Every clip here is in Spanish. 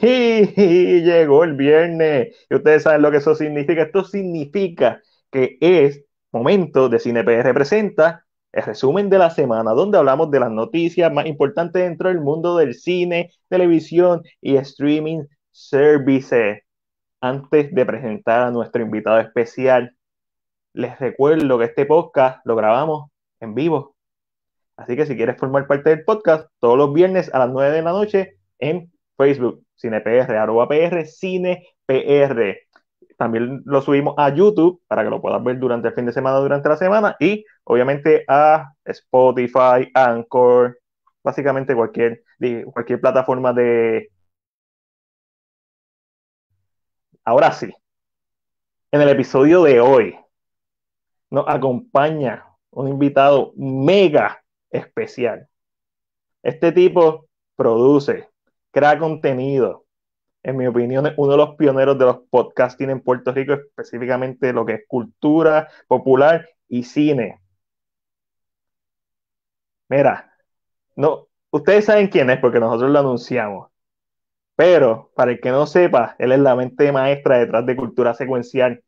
Y llegó el viernes. Y ustedes saben lo que eso significa. Esto significa que es momento de CinePR representa el resumen de la semana, donde hablamos de las noticias más importantes dentro del mundo del cine, televisión y streaming services. Antes de presentar a nuestro invitado especial, les recuerdo que este podcast lo grabamos en vivo. Así que si quieres formar parte del podcast, todos los viernes a las 9 de la noche en Facebook, CinePR, arroba PR, CinePR. También lo subimos a YouTube para que lo puedas ver durante el fin de semana, durante la semana, y obviamente a Spotify, Anchor, básicamente cualquier, cualquier plataforma de... Ahora sí, en el episodio de hoy nos acompaña un invitado mega especial. Este tipo produce, crea contenido, en mi opinión, es uno de los pioneros de los podcasting en Puerto Rico, específicamente lo que es cultura popular y cine. Mira, no, ustedes saben quién es porque nosotros lo anunciamos. Pero para el que no sepa, él es la mente maestra detrás de cultura secuencial,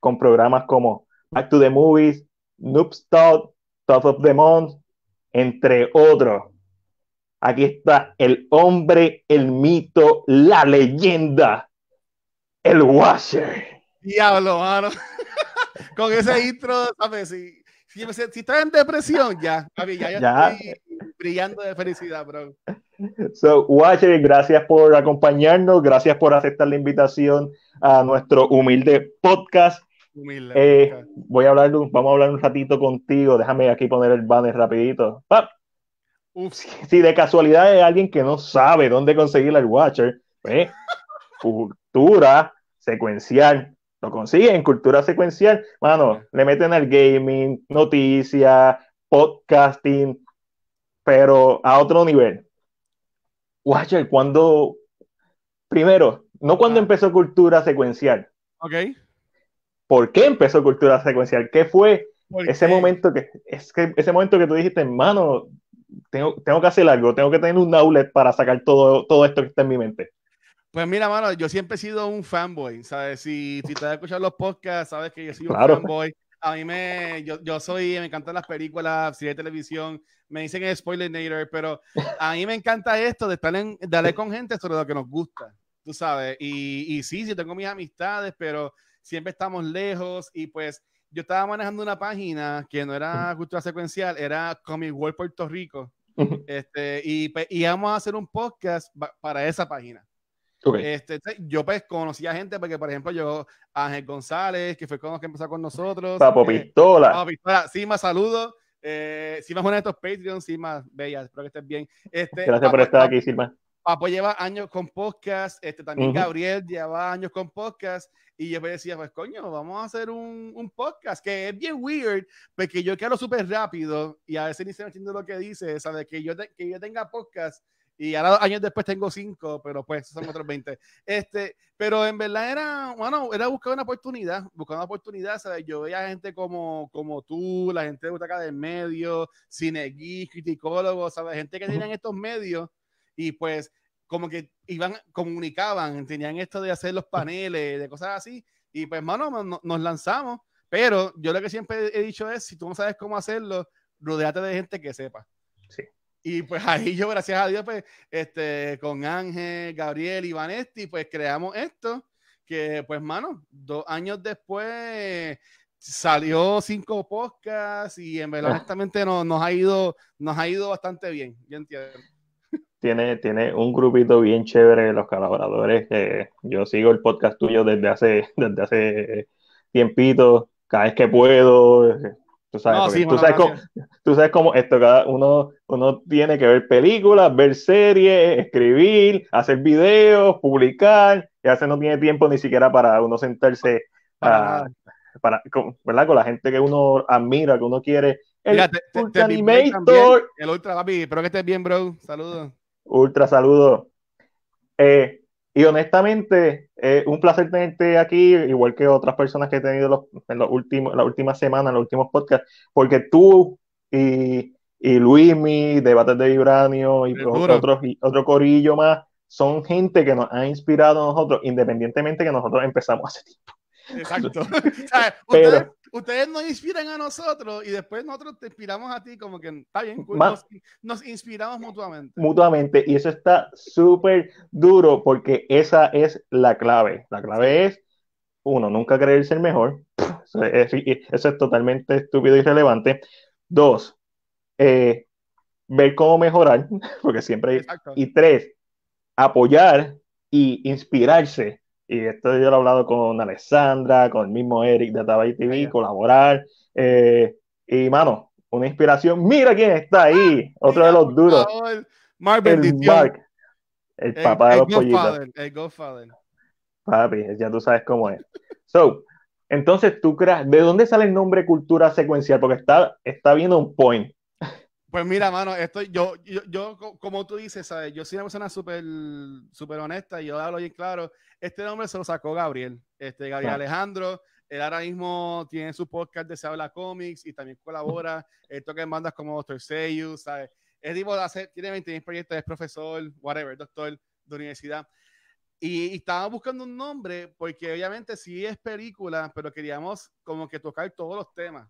con programas como Back to the Movies, Noobs Talk, Top of the Month, entre otros. Aquí está el hombre, el mito, la leyenda, el Washer. Diablo, mano. Con ese intro, ¿sabes? Si, si, si estás en depresión, ya, ya, ya, estoy brillando de felicidad, bro. So, Washer, gracias por acompañarnos, gracias por aceptar la invitación a nuestro humilde podcast. Humilde, eh, voy a hablar, vamos a hablar un ratito contigo. Déjame aquí poner el banner rapidito. ¡Pap! Si de casualidad es alguien que no sabe dónde conseguir el Watcher, pues, cultura secuencial. Lo consigue en cultura secuencial. Mano, le meten al gaming, noticias, podcasting, pero a otro nivel. Watcher, cuando. Primero, no cuando ah. empezó cultura secuencial. Ok. ¿Por qué empezó cultura secuencial? ¿Qué fue ese momento que ese momento que tú dijiste, hermano, tengo, tengo que hacer algo, tengo que tener un outlet para sacar todo, todo esto que está en mi mente. Pues mira, mano, yo siempre he sido un fanboy, ¿sabes? Si, si te has escuchado los podcasts, sabes que yo soy un fanboy. A mí me, yo, yo soy, me encantan las películas, series de televisión, me dicen el spoiler nader, pero a mí me encanta esto de estar en, de con gente sobre lo que nos gusta, tú sabes. Y, y sí, sí tengo mis amistades, pero siempre estamos lejos y pues yo estaba manejando una página que no era cultura secuencial, era Comic World Puerto Rico. este, y íbamos a hacer un podcast para esa página. Este, yo pues conocí a gente porque, por ejemplo, yo, Ángel González, que fue con los que empezó con nosotros. Papo eh, Pistola. Papo Pistola. Sí, más saludos. Eh, sí, más uno de estos Patreons, más bella. Espero que estés bien. Este, Gracias por estar aquí, Silma. Papo lleva años con podcast. Este, también Gabriel lleva años con podcast. Y yo decía, pues coño, vamos a hacer un, un podcast que es bien weird, porque yo quiero súper rápido y a veces ni se me entiende lo que dice, ¿sabes? Que yo, que yo tenga podcast y ahora años después tengo cinco, pero pues son otros 20. Este, pero en verdad era, bueno, era buscar una oportunidad, buscar una oportunidad, ¿sabes? Yo veía gente como, como tú, la gente de Butaca del Medio, cine criticólogos, ¿sabes? Gente que tenían estos medios y pues como que iban, comunicaban, tenían esto de hacer los paneles, de cosas así, y pues, mano, nos lanzamos, pero yo lo que siempre he dicho es, si tú no sabes cómo hacerlo, rodeate de gente que sepa. Sí. Y pues ahí yo, gracias a Dios, pues, este, con Ángel, Gabriel y Vanetti, pues creamos esto, que pues, mano, dos años después salió cinco podcasts y en verdad, ah. honestamente, nos, ha ido, nos ha ido bastante bien, yo entiendo tiene, tiene un grupito bien chévere de los colaboradores. que yo sigo el podcast tuyo desde hace, desde hace tiempito, cada vez que puedo. Tú sabes, tú, sabes cómo, tú sabes cómo esto, cada uno, uno tiene que ver películas, ver series, escribir, hacer videos, publicar, y a veces no tiene tiempo ni siquiera para uno sentarse para, para con, ¿verdad? con la gente que uno admira, que uno quiere. El Ultra Animator. El Ultra, papi, espero que estés bien, bro. Saludos. Ultra saludo. Eh, y honestamente, es un placer tenerte aquí, igual que otras personas que he tenido en los últimos, las últimas semanas, en los últimos podcasts, porque tú y, y Luismi, Debates de Vibranio y otros, y otro corillo más, son gente que nos ha inspirado a nosotros, independientemente que nosotros empezamos hace tiempo. Exacto. ustedes, ustedes, nos inspiran a nosotros y después nosotros te inspiramos a ti, como que está bien, nos, inspiramos mutuamente. Mutuamente, y eso está súper duro porque esa es la clave. La clave es, uno, nunca creer ser mejor. Eso es, totalmente estúpido y irrelevante. Dos, eh, ver cómo mejorar, porque siempre hay. Y tres, apoyar y inspirarse y esto yo lo he hablado con Alessandra, con el mismo Eric de Tabay TV, colaborar. Eh, y mano, una inspiración. Mira quién está ahí, otro de los duros. Mark el Mark, el, papá de los pollitos. El Godfather. Papi, ya tú sabes cómo es. So, entonces tú creas, ¿de dónde sale el nombre cultura secuencial? Porque está, está viendo un point. Pues mira, mano, esto, yo, yo, yo, como tú dices, ¿sabes? Yo soy una persona súper super honesta y yo hablo bien claro. Este nombre se lo sacó Gabriel, este, Gabriel Alejandro. Él ahora mismo tiene su podcast de Se Habla Comics y también colabora. Él toca en bandas como Doctor Seyus, ¿sabes? Es tipo de hacer, tiene 20 proyectos, es profesor, whatever, doctor de universidad. Y, y estábamos buscando un nombre porque obviamente sí es película, pero queríamos como que tocar todos los temas.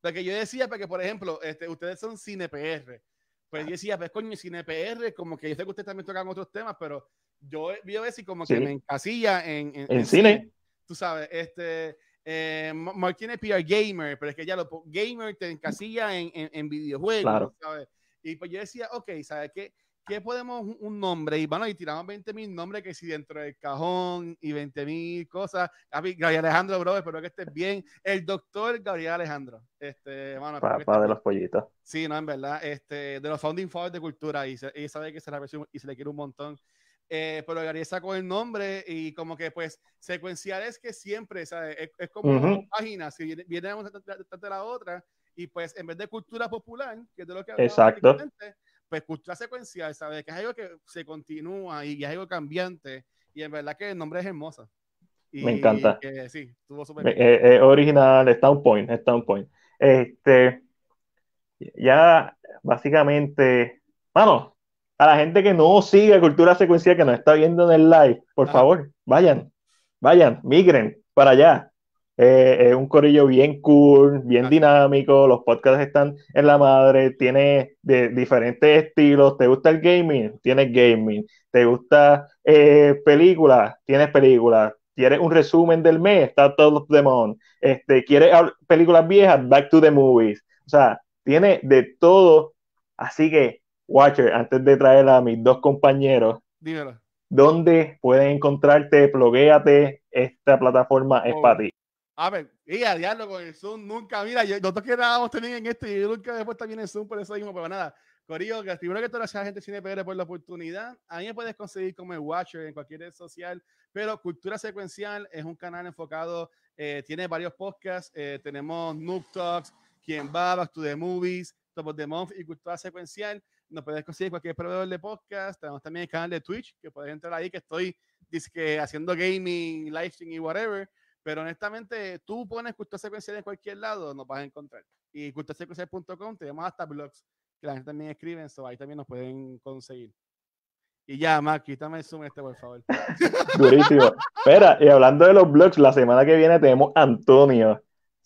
Porque yo decía, porque por ejemplo, este, ustedes son cine PR. Pues yo decía, pues coño, cine PR, como que yo sé que ustedes también tocan otros temas, pero yo vi a veces como que me encasilla en, en, cine. Tú sabes, este, eh, Mark tiene PR Gamer, pero es que ya lo gamer te encasilla en, en, videojuegos, ¿sabes? Y pues yo decía, ok, ¿sabes qué? ¿Qué podemos un nombre? Y bueno, y tiramos 20 mil nombres que si dentro del cajón y 20 mil cosas. Gabriel Alejandro, bro, espero que estés bien. El doctor Gabriel Alejandro. Este, bueno, Papá de los pollitos. Sí, no, en verdad. Este, de los founding fathers de cultura. Y, se, y sabe que se la y se le quiere un montón. Eh, pero Gabriel sacó el nombre y como que pues secuencial es que siempre, ¿sabes? Es, como una página, si viene, viene una de la otra y pues en vez de cultura popular, que es de lo que Exacto pues cultura secuencial, ¿sabes? Que es algo que se continúa y es algo cambiante. Y en verdad que el nombre es hermoso. Me encanta. sí, estuvo súper bien. original, está un point, está un point. Este, ya básicamente, vamos, a la gente que no sigue cultura secuencial, que nos está viendo en el live, por favor, vayan, vayan, migren para allá. Eh, es un corillo bien cool, bien dinámico, los podcasts están en la madre, tiene de diferentes estilos, ¿te gusta el gaming? Tienes gaming, ¿te gusta eh, películas? Tienes películas, ¿quieres un resumen del mes? Está todo Demon, este, ¿quieres películas viejas? Back to the Movies, o sea, tiene de todo, así que, Watcher, antes de traer a mis dos compañeros, Dímelo. ¿dónde pueden encontrarte? Ploguéate, esta plataforma es oh. para ti. A ver, y a diablo con el Zoom, nunca, mira, nosotros que grabamos también en esto y yo nunca después también en Zoom por eso mismo, pero nada. Corillo, primero que todo, gracias a gente Cine PR por la oportunidad. A mí me puedes conseguir como el Watcher en cualquier red social, pero Cultura Secuencial es un canal enfocado, eh, tiene varios podcasts, eh, tenemos Noob Talks, Quien va, Back to the Movies, Top of the Month y Cultura Secuencial. Nos puedes conseguir cualquier proveedor de podcast. Tenemos también el canal de Twitch, que puedes entrar ahí, que estoy que haciendo gaming, live stream y whatever. Pero honestamente, tú pones cultura secuencial en cualquier lado, nos vas a encontrar. Y culturasecuencial.com tenemos hasta blogs que la gente también escribe, so ahí también nos pueden conseguir. Y ya, Mac, quítame el zoom este, por favor. Durísimo. Espera, y hablando de los blogs, la semana que viene tenemos Antonio.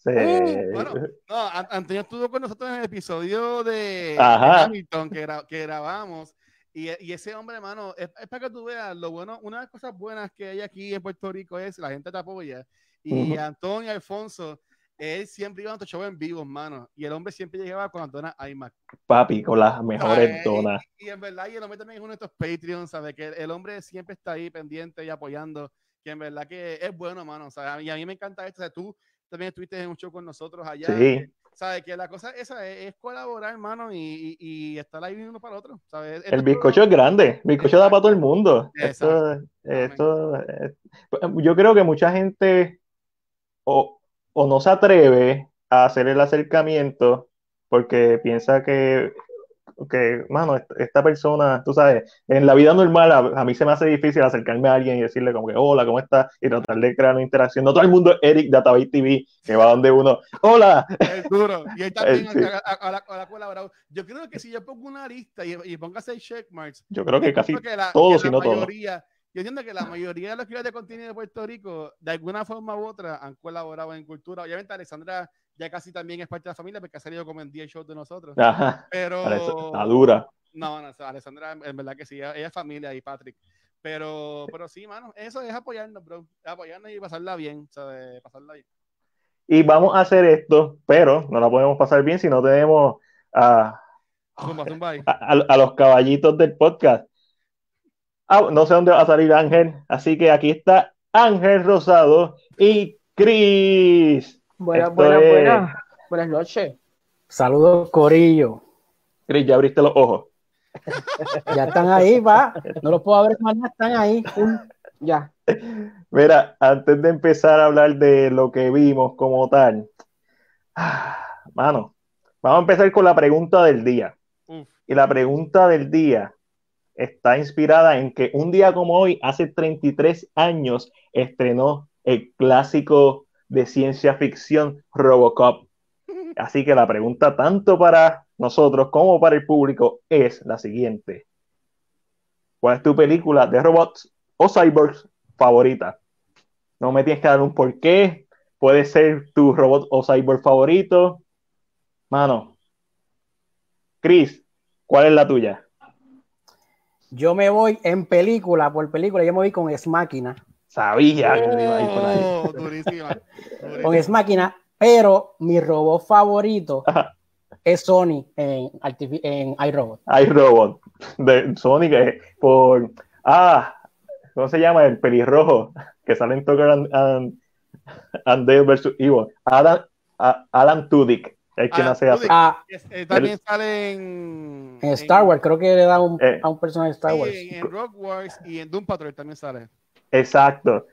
Uh, bueno, no, Antonio estuvo con nosotros en el episodio de Hamilton que, que grabamos. Y, y, ese hombre, hermano, es, es, para que tú veas lo bueno. Una de las cosas buenas que hay aquí en Puerto Rico es la gente te apoya y Antonio Alfonso, él siempre iba a nuestro show en vivo, hermano. Y el hombre siempre llegaba con las donas iMac. Papi, con las mejores donas. Y, en verdad, y el hombre también es uno de estos Patreons, ¿sabes? Que el, hombre siempre está ahí pendiente y apoyando. Que en verdad que es bueno, hermano. O y a mí me encanta esto. O tú también estuviste en un show con nosotros allá. Sí. ¿Sabes? Que la cosa esa es, colaborar, hermano, y, y, estar ahí uno para el otro. ¿sabes? El bizcocho es grande. El bizcocho da para todo el mundo. Esto, esto, yo creo que mucha gente o, no se atreve a hacer el acercamiento porque piensa que que, mano, esta persona, tú sabes, en la vida normal a, mí se me hace difícil acercarme a alguien y decirle como que, hola, ¿cómo estás? Y tratar de crear una interacción. No todo el mundo es Eric Database TV, que va donde uno, hola. Es duro. Y él también a, la, Yo creo que si yo pongo una lista y, y pongo seis checkmarks, yo creo que casi todos, si no todos. Yo entiendo que la mayoría de los creadores de contenido de Puerto Rico, de alguna forma u otra, han colaborado en cultura. Obviamente, Alessandra ya casi también es parte de la familia porque ha salido como en 10 shows de nosotros. Ajá. Pero. Está dura. No, no, Alessandra, en verdad que sí, ella, es familia y Patrick. Pero, pero sí, mano, eso es apoyarnos, bro. Apoyarnos y pasarla bien, ¿sabes? Pasarla bien. Y vamos a hacer esto, pero no la podemos pasar bien si no tenemos a, a los caballitos del podcast. Ah, no sé dónde va a salir Ángel, así que aquí está Ángel Rosado y Cris. Buenas, buenas, buenas. Buenas noches. Saludos, Corillo. Cris, ya abriste los ojos. ya están ahí, va. No los puedo abrir más, están ahí. Ya. Mira, antes de empezar a hablar de lo que vimos como tal, ah, mano, vamos a empezar con la pregunta del día. Y la pregunta del día está inspirada en que un día como hoy, hace 33 años, estrenó el clásico de ciencia ficción Robocop. Así que la pregunta tanto para nosotros como para el público es la siguiente. ¿Cuál es tu película de robots o cyborgs favorita? No me tienes que dar un porqué. Puede ser tu robot o cyborg favorito. Mano. Chris, ¿cuál es la tuya? Yo me voy en película por película, yo me voy con Es Máquina. Sabía que iba a ir por ahí. Oh, con Es Máquina, pero mi robot favorito es Sony en, en iRobot. iRobot, de Sony, que por. Ah, ¿cómo se llama? El pelirrojo que sale en Tucker and, and, and Dale vs. Evil. Adam, Alan Tudyk. Es que se hace. Ah, eh, también sale en, en, Star Wars, creo que le da un, eh, a un personaje de Star Wars. En, en Rock Wars y en Doom Patrol también sale. Exacto.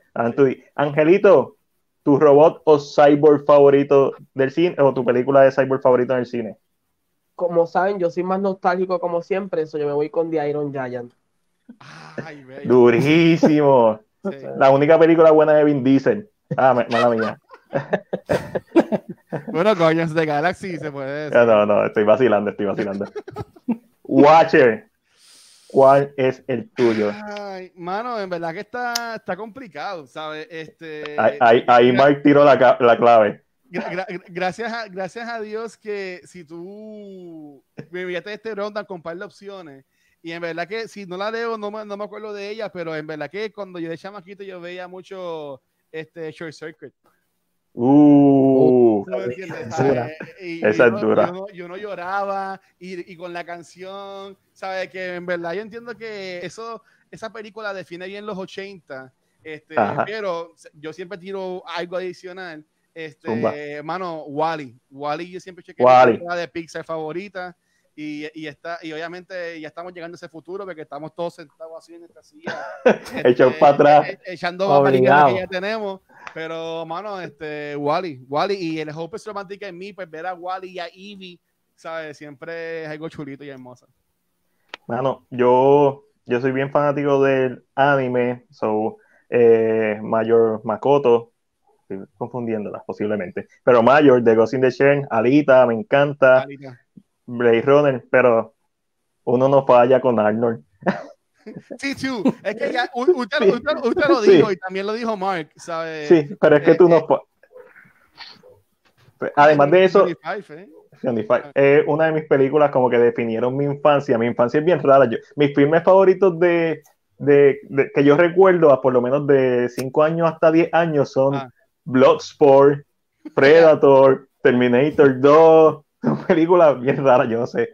Angelito, ¿tu robot o cyborg favorito del cine o tu película de cyborg favorito en el cine? Como saben, yo soy más nostálgico como siempre, eso yo me voy con The Iron Giant. Ay, Durísimo. La única película buena de Vin Diesel. Ah, mala mía. bueno, Guardians de Galaxy se puede decir. No, no, estoy vacilando, estoy vacilando. Watcher, ¿cuál es el tuyo? Ay, mano, en verdad que está, está complicado, ¿sabes? Este, ahí, ahí, Mark tiró la, la clave. gracias, a, gracias a Dios que si tú me enviaste este ronda con un par de opciones, y en verdad que si no la leo, no me, no me acuerdo de ella, pero en verdad que cuando yo de chamaquito yo veía mucho este Short Circuit. Uh, esa es dura. Yo, no, lloraba y, con la canción, ¿sabes? Que en verdad yo entiendo que eso, esa película define bien los 80, este, pero yo siempre tiro algo adicional. Este, hermano, Wally. Wally, yo siempre chequeo la de Pixar favorita. Y, y, está, y obviamente ya estamos llegando a ese futuro porque estamos todos sentados así en nuestra silla. Echados para atrás. E, e, echando que ya tenemos. Pero, mano, este, Wally, Wally y el Hope es romántica en mí, pues ver a Wally y a Evie, ¿sabes? Siempre es algo chulito y hermoso. Mano, yo, yo soy bien fanático del anime, so, eh, Mayor Makoto, estoy confundiéndolas posiblemente, pero Mayor de Ghost in the Shell, Alita, me encanta. Alita. Blade Runner, pero uno no falla con Arnold. Sí, tú. Es que ya, usted, lo dijo y también lo dijo Mark, ¿sabes? Sí, pero es que tú no. Eh, además de eso, ¿eh? es una de mis películas como que definieron mi infancia. Mi infancia es bien rara. Yo, mis filmes favoritos de, de, que yo recuerdo, a por lo menos de 5 años hasta 10 años, son ah. Bloodsport, Predator, Terminator 2, una película bien rara, yo no sé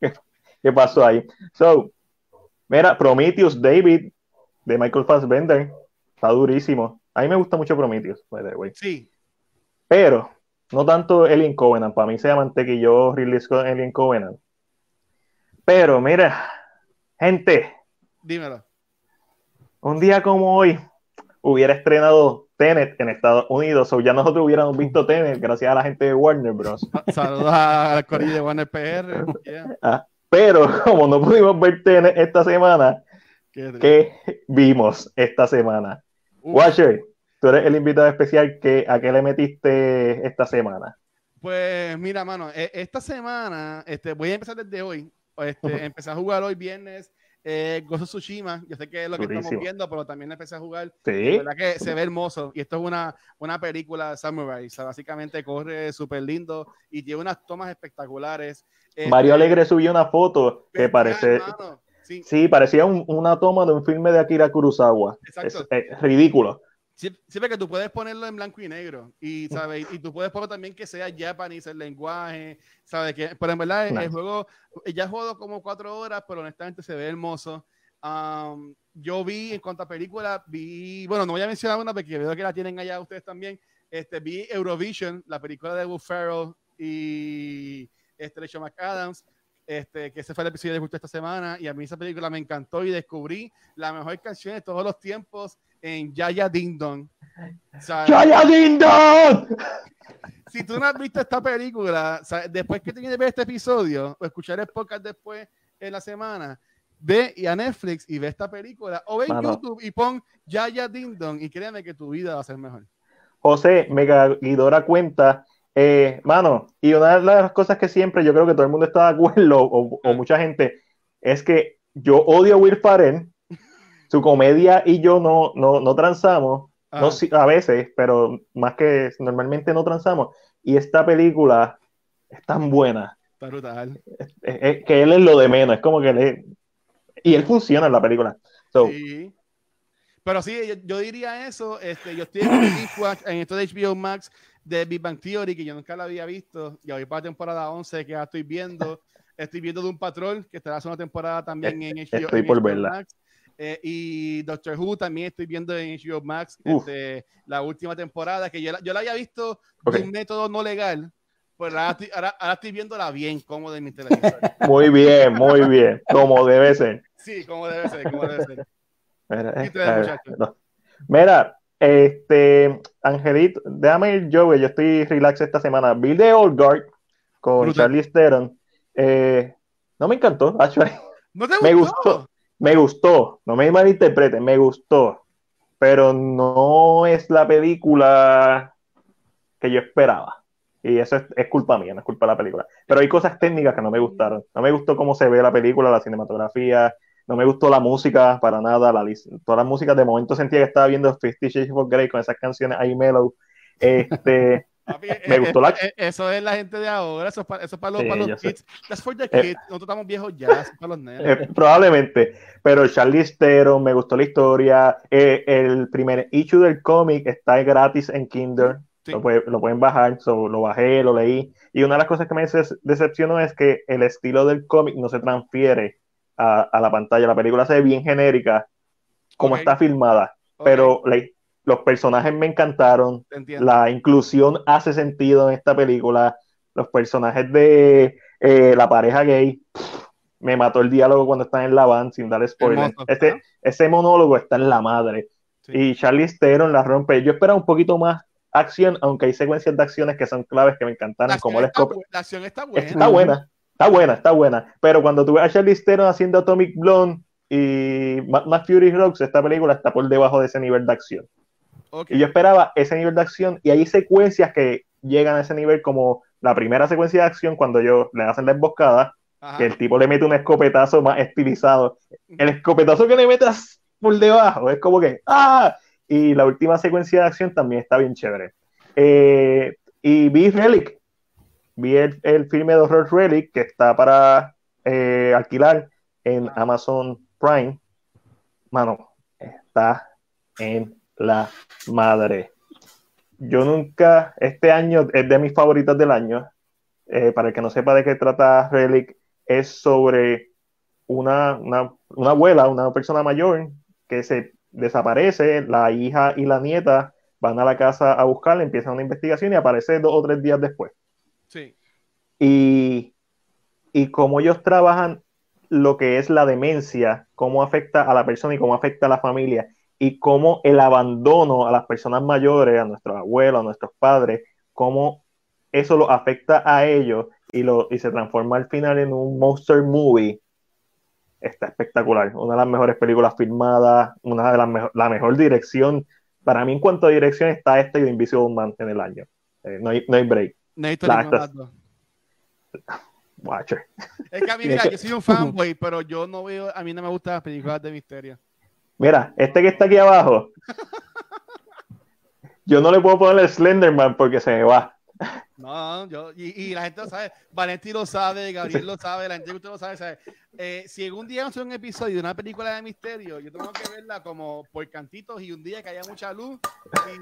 qué, pasó ahí. So, mira, Prometheus David de Michael Fassbender está durísimo. A mí me gusta mucho Prometheus, by the way. Sí. Pero, no tanto Alien Covenant. Para mí se llama yo Ridley Scott Alien Covenant. Pero, mira, gente. Dímelo. Un día como hoy hubiera estrenado Tenet en Estados Unidos, o ya nosotros hubiéramos visto Tenet gracias a la gente de Warner Bros. Saludos al corrillo de Warner PR. Ah, Pero como no pudimos verte esta semana, ¿qué, vimos esta semana? Watcher, tú eres el invitado especial. que ¿A qué le metiste esta semana? Pues mira, mano, e, esta semana este, voy a empezar desde hoy. Este, empecé a jugar hoy viernes eh, Gozo Tsushima, yo sé que es lo que estamos viendo, pero también empecé a jugar. Sí. verdad que se ve hermoso. Y esto es una, una película de Samurai. O sea, básicamente corre súper lindo y tiene unas tomas espectaculares. Mario este, Alegre subió una foto que parece. Sí. sí. parecía una toma de un filme de Akira Kurosawa. Exacto. Es, ridículo. Siempre que tú puedes ponerlo en blanco y negro y, ¿sabes? y tú puedes poner también que sea japonés el lenguaje, ¿sabes? Que, pero en verdad el, juego, ya he jugado como cuatro horas, pero honestamente se ve hermoso. yo vi en cuanto a película, vi, bueno, no voy a mencionar una porque veo que la tienen allá ustedes también. Este, vi Eurovision, la película de Will Ferrell y este, Rachel McAdams. Este, que ese fue el episodio de justo esta semana y a mí esa película me encantó y descubrí la mejor canción de todos los tiempos en Yaya Ding Dong. ¡Yaya Ding Dong! Si tú no has visto esta película, después que tienes que ver este episodio o escuchar el podcast después en la semana, ve a Netflix y ve esta película o ve en YouTube y pon Yaya Ding Dong y créeme que tu vida va a ser mejor. José, Mega Guidora cuenta eh, mano, y una de las cosas que siempre yo creo que todo el mundo está de acuerdo, o, o mucha gente, es que yo odio a Will Ferrell, su comedia y yo no, no, no transamos, no, a veces, pero más que normalmente no transamos, y esta película es tan buena. Está brutal. Es, que él es lo de menos, es como que él, y él funciona en la película. sí. Pero sí, yo, diría eso. Este, yo estoy en, en esto de HBO Max de Big Bang Theory, que yo nunca la había visto, y hoy para la temporada 11 que ya estoy viendo. Estoy viendo de un patrón que estará haciendo temporada también en HBO, estoy por verla. Max. Eh, y Doctor Who también estoy viendo en HBO Max este, la última temporada, que yo la, yo la había visto de un método no legal, pues ahora estoy, ahora, estoy viéndola bien, como de mi televisor. Muy bien, muy bien, como debe ser. Sí, como debe ser, como debe ser. Mira, este, Angelito, déjame ir yo, yo estoy relax esta semana. Vi The Old Guard con Charlie Theron. Eh, no me encantó, actually. ¿No te gustó? Me gustó, me gustó, no me malinterpreten, me gustó, pero no es la película que yo esperaba. Y eso es, culpa mía, no es culpa de la película. Pero hay cosas técnicas que no me gustaron. No me gustó cómo se ve la película, la cinematografía, no me gustó la música para nada, la, todas las músicas de momento sentía que estaba viendo Fifty Shades of Grey con esas canciones ahí mellow. Este, me eh, gustó la... Eh, eso es la gente de ahora, eso es para, eso para los, para los kids. That's for the eh, kids. Nosotros estamos viejos ya, eso es para los nenes. probablemente, pero Charlie Theron, me gustó la historia. el primer issue del cómic está gratis en Kindle. Lo, lo, pueden bajar, lo bajé, lo leí. Y una de las cosas que me decepcionó es que el estilo del cómic no se transfiere a, la pantalla. La película se ve bien genérica, como está filmada, pero los personajes me encantaron. La inclusión hace sentido en esta película. Los personajes de eh, la pareja gay, me mató el diálogo cuando están en la van, sin dar spoiler. Este, ese monólogo está en la madre. Y Charlie Theron la rompe. Yo esperaba un poquito más acción, aunque hay secuencias de acciones que son claves que me encantaron. como la, acción está buena. Está buena. Está buena, está buena. Pero cuando tú ves a Charlize Theron haciendo Atomic Blonde y Mad Fury Rocks, esta película está por debajo de ese nivel de acción. Y yo esperaba ese nivel de acción y hay secuencias que llegan a ese nivel como la primera secuencia de acción cuando ellos le hacen la emboscada, que el tipo le mete un escopetazo más estilizado. El escopetazo que le metas por debajo es como que ¡ah! Y la última secuencia de acción también está bien chévere. Eh, y vi Relic, vi el, filme de Horror Relic que está para eh, alquilar en Amazon Prime. Mano, está en la madre. Yo nunca, este año es de mis favoritas del año. Eh, para el que no sepa de qué trata Relic, es sobre una, una, una abuela, una persona mayor que se desaparece, la hija y la nieta van a la casa a buscarla, empiezan una investigación y aparece dos o tres días después. Sí. Y, y cómo ellos trabajan lo que es la demencia, cómo afecta a la persona y cómo afecta a la familia, y cómo el abandono a las personas mayores, a nuestros abuelos, a nuestros padres, cómo eso lo afecta a ellos y, lo, y se transforma al final en un monster movie, está espectacular. Una de las mejores películas filmadas, una de las mejor, la mejor dirección. Para mí, en cuanto a dirección, está este y The Invisible Man en el año. Eh, no, hay, no hay break. Watcher. Es que a mí, mira, yo soy un fanboy, pero yo no veo, a mí no me gustan las películas de misterio. Mira, este que está aquí abajo, yo no le puedo poner el Slenderman porque se me va. No, yo, y, la gente lo sabe, Valenti lo sabe, Gabriel lo sabe, la gente que usted lo sabe, sabe. Eh, si algún día hace un episodio de una película de misterio, yo tengo que verla como por cantitos y un día que haya mucha luz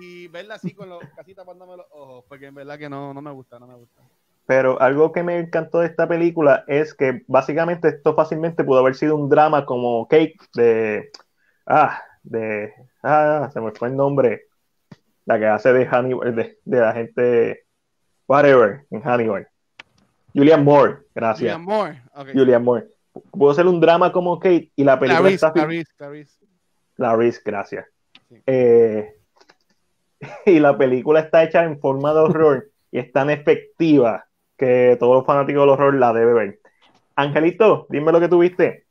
y verla así con los casi tapándome los ojos, porque en verdad que no, no me gusta, no me gusta. Pero algo que me encantó de esta película es que básicamente esto fácilmente pudo haber sido un drama como Cake de. Ah, de. Ah, se me fue el nombre. La que hace de Hannibal, de, de la gente whatever, en Hannibal. Julian Moore, gracias. Julian Moore, okay. Julian Moore. Puedo hacer un drama como Kate y la película está... La Riz, gracias. Eh, y la película está hecha en forma de horror y es tan efectiva que todos los fanáticos del horror la deben ver. Angelito, dime lo que tuviste.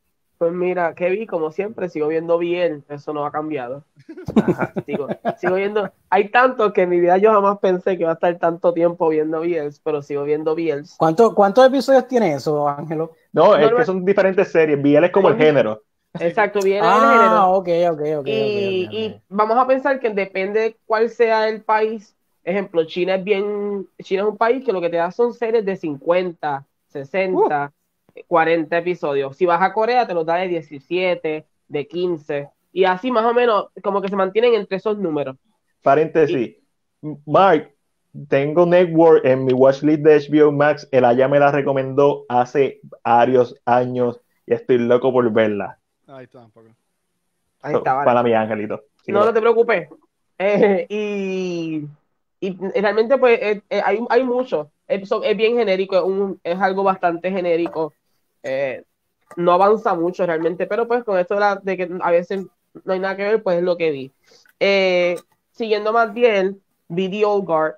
Pues mira, Kevin, como siempre, sigo viendo bien, eso no ha cambiado. sigo, viendo, hay tanto que en mi vida yo jamás pensé que iba a estar tanto tiempo viendo Biels, pero sigo viendo Biels. ¿Cuánto, ¿Cuántos episodios tiene eso, Ángelo? No, es que son diferentes series, Biel es como el género. Exacto, Biel es el género. Ah, ok, ok, ok. Y, y vamos a pensar que depende de cuál sea el país. Ejemplo, China es bien, China es un país que lo que te da son series de 50, 60. 40 episodios. Si vas a Corea, te los da de 17, de 15, y así más o menos, como que se mantienen entre esos números. Paréntesis. Mark, tengo Network en mi watchlist de HBO Max. El Aya me la recomendó hace varios años y estoy loco por verla. Ahí está, Ahí está, vale. Para mi angelito. no, no te preocupes. Eh, y, y, realmente, pues, eh, eh, hay, hay mucho. Es, es bien genérico, es, un, es algo bastante genérico. Eh, no avanza mucho realmente, pero pues con esto de, que a veces no hay nada que ver, pues es lo que vi. Eh, siguiendo más bien, vi The Old Guard.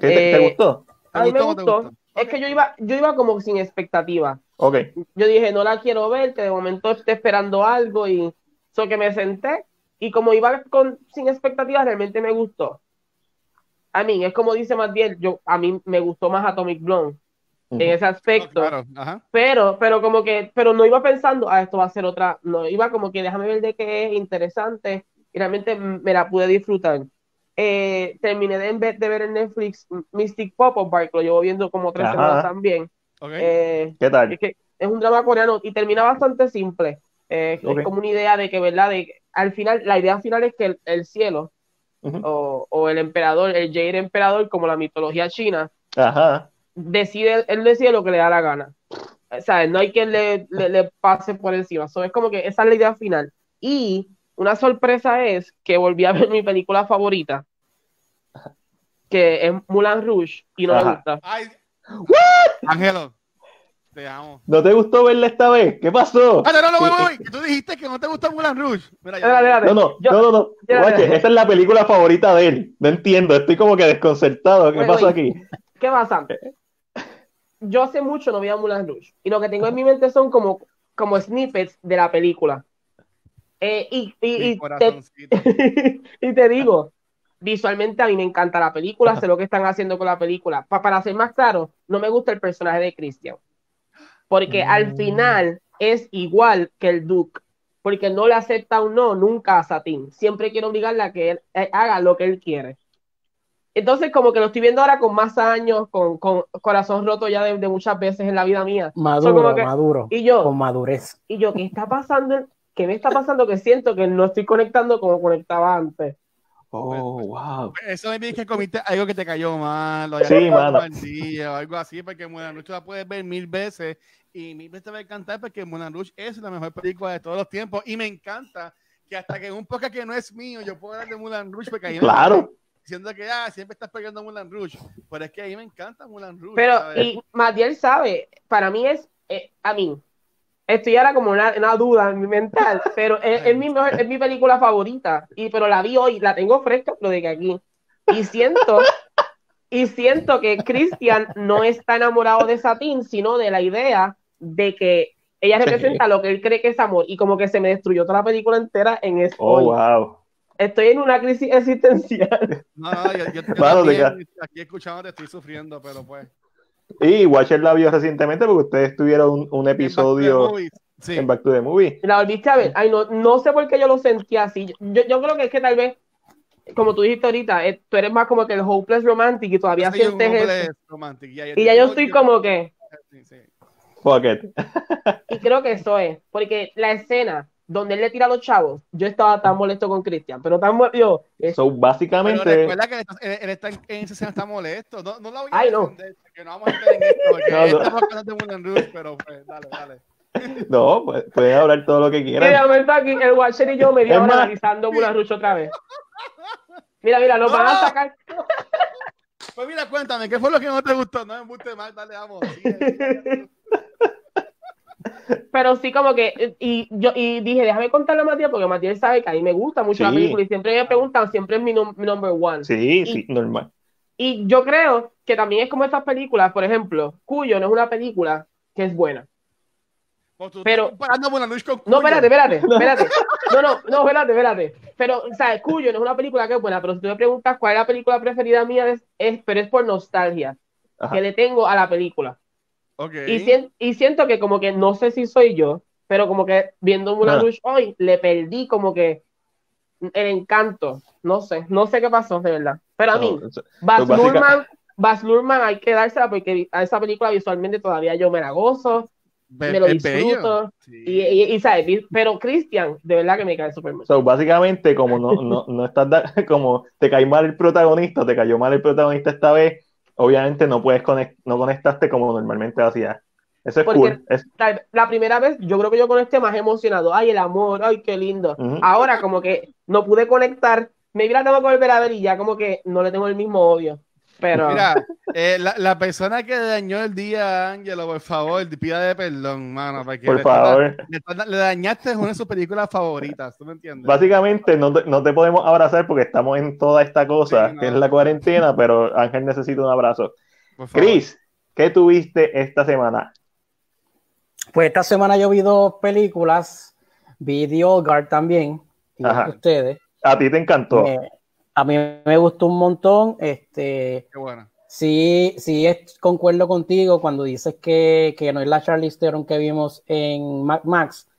¿Qué te, eh, gustó? A mí me gustó. Es que yo iba, yo iba como sin expectativa. Okay. Yo dije, no la quiero ver, que de momento estoy esperando algo y eso que me senté y como iba con, sin expectativas, realmente me gustó. A mí, es como dice más bien, yo, a mí me gustó más Atomic Blonde en ese aspecto. Pero, pero como que, pero no iba pensando, ah, esto va a ser otra, no, iba como que déjame ver de qué es interesante y realmente me la pude disfrutar. Eh, terminé de, de, ver en Netflix Mystic Pop of Bark, lo llevo viendo como tres semanas también. Eh, ¿Qué tal? Es, que es un drama coreano y termina bastante simple. Eh, es como una idea de que, ¿verdad? De, al final, la idea final es que el, cielo o, o, el emperador, el Jade emperador, como la mitología china, Ajá decide, él decide lo que le da la gana. O sea, no hay quien le, le, pase por encima. So, es como que esa es la idea final. Y una sorpresa es que volví a ver mi película favorita, que es Mulan Rouge, y no me gusta. Ay, Ángelo, te amo. ¿No te gustó verla esta vez? ¿Qué pasó? Ah, no, no, no, voy, voy. Tú dijiste que no te gusta Mulan Rouge. Mira, ya, no, no, no, no, no. esta es la película favorita de él. No entiendo, estoy como que desconcertado. ¿Qué pasó aquí? ¿Qué pasa? Yo hace mucho no vi a Mulan Rouge y lo que tengo en mi mente son como, como snippets de la película. Eh, y, y, te, y, te, digo, visualmente a mí me encanta la película, sé lo que están haciendo con la película. para ser más claro, no me gusta el personaje de Christian, porque al mm. final es igual que el Duke, porque no le acepta o no nunca a Satín. Siempre quiere obligarle a que él eh, haga lo que él quiere. Entonces, como que lo estoy viendo ahora con más años, con, con corazón roto ya de, muchas veces en la vida mía. Maduro, maduro. Y yo, con madurez. Y yo, ¿qué está pasando? ¿Qué me está pasando? Que siento que no estoy conectando como conectaba antes. Oh, wow. Eso me dice que comiste algo que te cayó mal, o sí, mano. o algo así, porque Mulan Rouge la puedes ver mil veces y mil veces te va a encantar porque Mulan Rouge es la mejor película de todos los tiempos y me encanta que hasta que en un podcast que no es mío yo puedo hablar de Mulan Rouge porque ahí Claro diciendo que ah, siempre estás pegando a Mulan Rouge, pero es que a mí me encanta Mulan Rouge. Pero, y Matiel sabe, para mí es, eh, a mí, estoy ahora como una, una duda en mi mental, pero es, es, mi mejor, es mi película favorita, y pero la vi hoy, la tengo fresca, lo de que aquí, y siento, Y siento que Christian no está enamorado de Satín, sino de la idea de que ella representa lo que él cree que es amor. Y como que se me destruyó toda la película entera en eso. Oh, wow. Estoy en una crisis existencial. No, no, yo, yo, también, aquí escuchando te estoy sufriendo, pero pues. Y Watcher la vio recientemente porque ustedes tuvieron un, episodio en Back to the Movie. La volviste a ver. Ay, no, no sé por qué yo lo sentí así. Yo, yo creo que es que tal vez como tú dijiste ahorita, eh, tú eres más como que el hopeless romantic y todavía sientes eso. y ya yo estoy como que. Fuck it. y creo que eso es, porque la escena donde él le tira a los chavos, yo estaba tan molesto con Cristian, pero tan molesto. So, básicamente. Pero recuerda que él, está en, esa escena está molesto. No, no la voy a Ay, no. que no vamos a estar en esto, porque no, no. estamos hablando de Moulin Rouge, pero pues, dale, dale. No, pues, pueden hablar todo lo que quieran. Mira, aquí, el Watcher y yo me dio analizando Moulin Rouge otra vez. Mira, mira, lo van a sacar. Pues mira, cuéntame, ¿qué fue lo que no te gustó? No me guste más, dale, vamos. Pero sí, como que, y yo y dije, déjame contarle a Matías, porque Matías sabe que a mí me gusta mucho la película y siempre me preguntan, siempre es mi, number one. Sí, sí, normal. Y yo creo que también es como estas películas, por ejemplo, Cuyo no es una película que es buena. Pero, no, espérate, espérate, espérate. No, no, no, espérate, espérate. Pero, o sea, Cuyo no es una película que es buena, pero si tú me preguntas cuál es la película preferida mía, es, pero es por nostalgia que le tengo a la película. Okay. Y, siento que como que no sé si soy yo, pero como que viendo Moulin Rouge hoy, le perdí como que el encanto. No sé, no sé qué pasó, de verdad. Pero a mí, Bas, Lurman, Bas Lurman hay que dársela porque a esa película visualmente todavía yo me la gozo me lo disfruto. Y, y, ¿sabes? Pero Christian, de verdad que me cae súper mal. So, básicamente, como no, no, no estás como te cae mal el protagonista, te cayó mal el protagonista esta vez, obviamente no puedes conect, no conectaste como normalmente hacías. Eso es cool. La, primera vez, yo creo que yo conecté más emocionado. Ay, el amor, ay, qué lindo. Ahora, como que no pude conectar, me la tengo que volver a ver y ya como que no le tengo el mismo odio. Pero... Mira, eh, la, la, persona que dañó el día a Angelo, por favor, pida de perdón, mano. Porque por favor. Le, dañaste una de sus películas favoritas, ¿tú me entiendes? Básicamente, no te, no te podemos abrazar porque estamos en toda esta cosa, que es la cuarentena, pero Ángel necesita un abrazo. Chris, ¿qué tuviste esta semana? Pues esta semana yo vi dos películas, vi The Old Guard también, y ustedes. A ti te encantó. A mí me gustó un montón. Este, Qué bueno. Sí, sí, es, concuerdo contigo cuando dices que, que no es la Charlize Theron que vimos en Mad Max,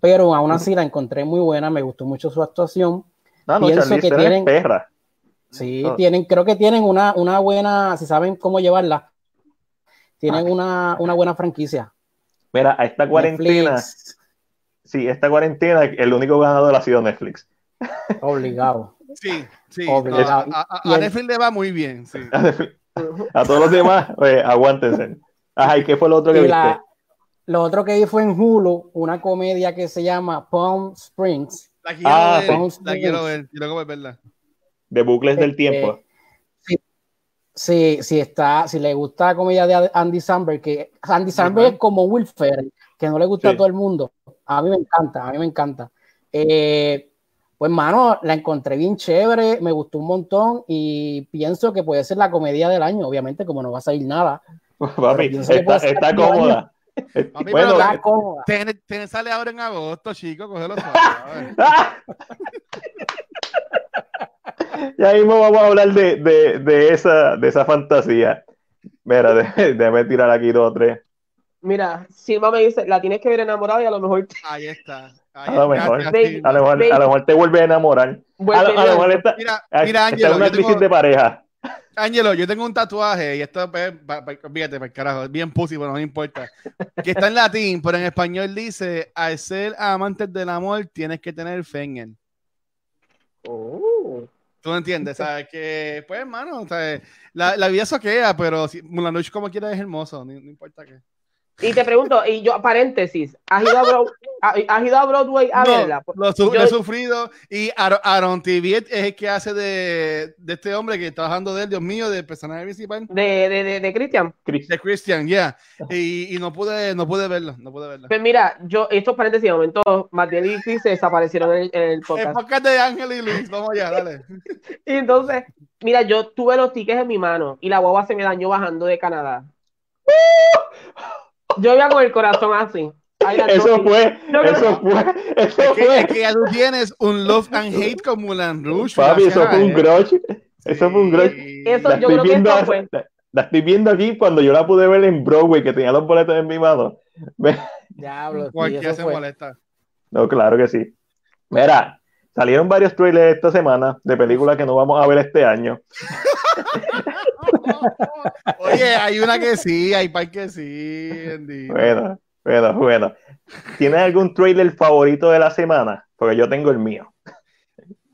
pero aún así la encontré muy buena, me gustó mucho su actuación. No, no, Pienso que tienen, perra. Sí, tienen, creo que tienen una, una buena, si saben cómo llevarla, tienen ah. una, una buena franquicia. Mira, a esta cuarentena, sí, esta cuarentena, el único ganador ha sido Netflix. Obligado. Sí, sí. a, Netflix le va muy bien. Sí. A todos los demás, pues, aguántense. Ajá, ¿y qué fue lo otro que viste? lo otro que vi fue en Hulu, una comedia que se llama Palm Springs. La quiero ah, ver, la quiero ver, quiero verla. De bucles del este, tiempo. Sí, sí, está, si le gusta la comedia de Andy Samberg, que Andy Samberg es como Will Ferrell, que no le gusta a todo el mundo. A mí me encanta, a mí me encanta. Eh, pues, mano, la encontré bien chévere, me gustó un montón y pienso que puede ser la comedia del año, obviamente, como no va a salir nada. Papi, está, está cómoda. Papi, bueno, está cómoda. Te, sale ahora en agosto, chico, cógelo ya mismo vamos a hablar de, de, de, esa, de esa fantasía. Mira, déjame tirar aquí dos o tres. Mira, Silva me dice, la tienes que ver enamorada y a lo mejor. Ahí está. A, lo mejor, a, lo mejor, a lo mejor te vuelve a enamorar. a, lo, mejor está, mira, mira Ángelo, una crisis de pareja. Ángelo, yo tengo un tatuaje y esto, pues, fíjate, para carajo, bien pussy, pero no me importa. Que está en latín, pero en español dice: al ser amantes del amor tienes que tener fe en él. Oh. ¿Tú entiendes? ¿Sabes? Que, pues, hermano, la, la vida soquea, pero si, Mulan como quiera es hermoso, no, no importa qué. Y te pregunto, y yo, paréntesis, ¿has ido a, ido a Broadway a verla? Lo, he sufrido y Aaron TV es el que hace de, de, este hombre que está trabajando de él, Dios mío, de personaje principal. De, de, de, de Christian. De Christian, ya. Y, y, no pude no pude verlo, no pude verlo. Pues mira, yo, estos paréntesis, de momento, Matías y Chris se desaparecieron en, el podcast. El podcast de Ángel y Luis, vamos allá, dale. y entonces, mira, yo tuve los tickets en mi mano y la guagua se me dañó bajando de Canadá. Yo iba con el corazón así. eso fue, eso fue, eso es que, fue. Es que ya tú tienes un love and hate con Mulan Rouge. Papi, eso fue un grudge. Eso fue un grudge. Eso, yo creo que eso fue. La, estoy viendo aquí cuando yo la pude ver en Broadway, que tenía los boletos en mi mano. Diablo. Cualquiera se molesta. No, claro que sí. Mira, salieron varios trailers esta semana de películas que no vamos a ver este año. Oye, hay una que sí, hay par que sí. Bueno, bueno, bueno. ¿Tienes algún trailer favorito de la semana? Porque yo tengo el mío.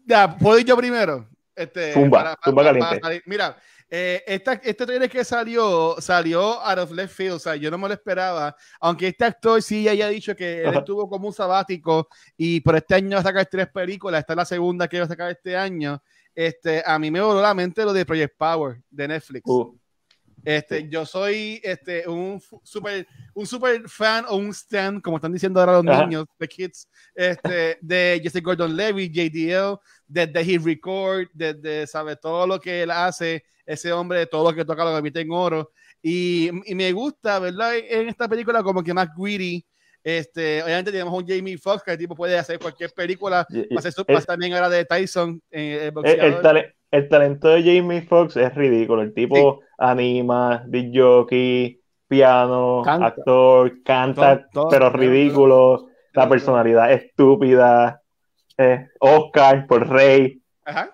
Ya, ¿puedo ir yo primero? Este, tumba, tumba caliente. Mira, eh, este trailer que salió, salió out of left field, o sea, yo no me lo esperaba, aunque este actor sí haya dicho que él estuvo como un sabático y por este año va a sacar tres películas, esta es la segunda que va a sacar este año, este, a mí me voló la mente lo de Project Power de Netflix. Uh. Este, yo soy este, un super, un super fan o un stan, como están diciendo ahora los niños, the kids, este, de Jesse Gordon Levy, JDL, desde He Record, desde, sabe, todo lo que él hace, ese hombre, todo lo que toca lo que en oro. Y, y, me gusta, ¿verdad? En esta película, como que más greedy, este, obviamente tenemos un Jamie Foxx que el tipo puede hacer cualquier película. hacer su, también ahora de Tyson. Eh, el, el, talento de Jamie Foxx es ridículo. El tipo anima, beat jockey, piano, actor, canta, pero ridículo. La personalidad estúpida. Eh, Oscar por Rey. Ajá.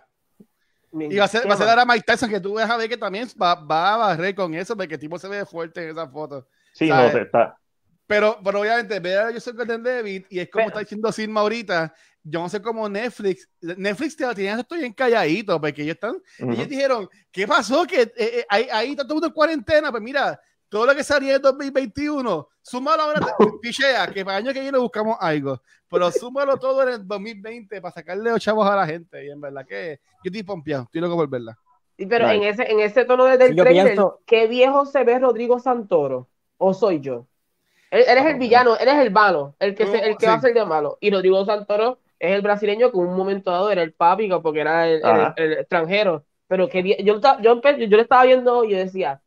Y va a ser, va a ser ahora Mike Tyson que tú vas a ver que también va, va a barrer con eso porque el tipo se ve fuerte en esa foto. Sí, no sé, está pero, pero obviamente, ver a Joseph Gordon-Levitt y es como está diciendo Silma ahorita, yo no sé cómo Netflix, Netflix te lo tiene esto bien calladito, porque ellos están, ellos dijeron, ¿qué pasó? Que eh, eh, ahí, ahí está todo mundo en cuarentena, pues mira, todo lo que salía en 2021, súmalo ahora, pichea, que para el año que viene buscamos algo, pero súmalo todo en el 2020 para sacarle los chavos a la gente, y en verdad que yo estoy pompeado, estoy loco por verla. Pero en ese, en ese tono del trailer, ¿qué viejo se ve Rodrigo Santoro? ¿O soy yo? Él, es el villano, él es el malo, el que, el que va a ser de malo. Y Rodrigo Santoro es el brasileño que en un momento dado era el papi, porque era el, extranjero. Pero que yo, yo, yo, yo le estaba viendo y yo decía,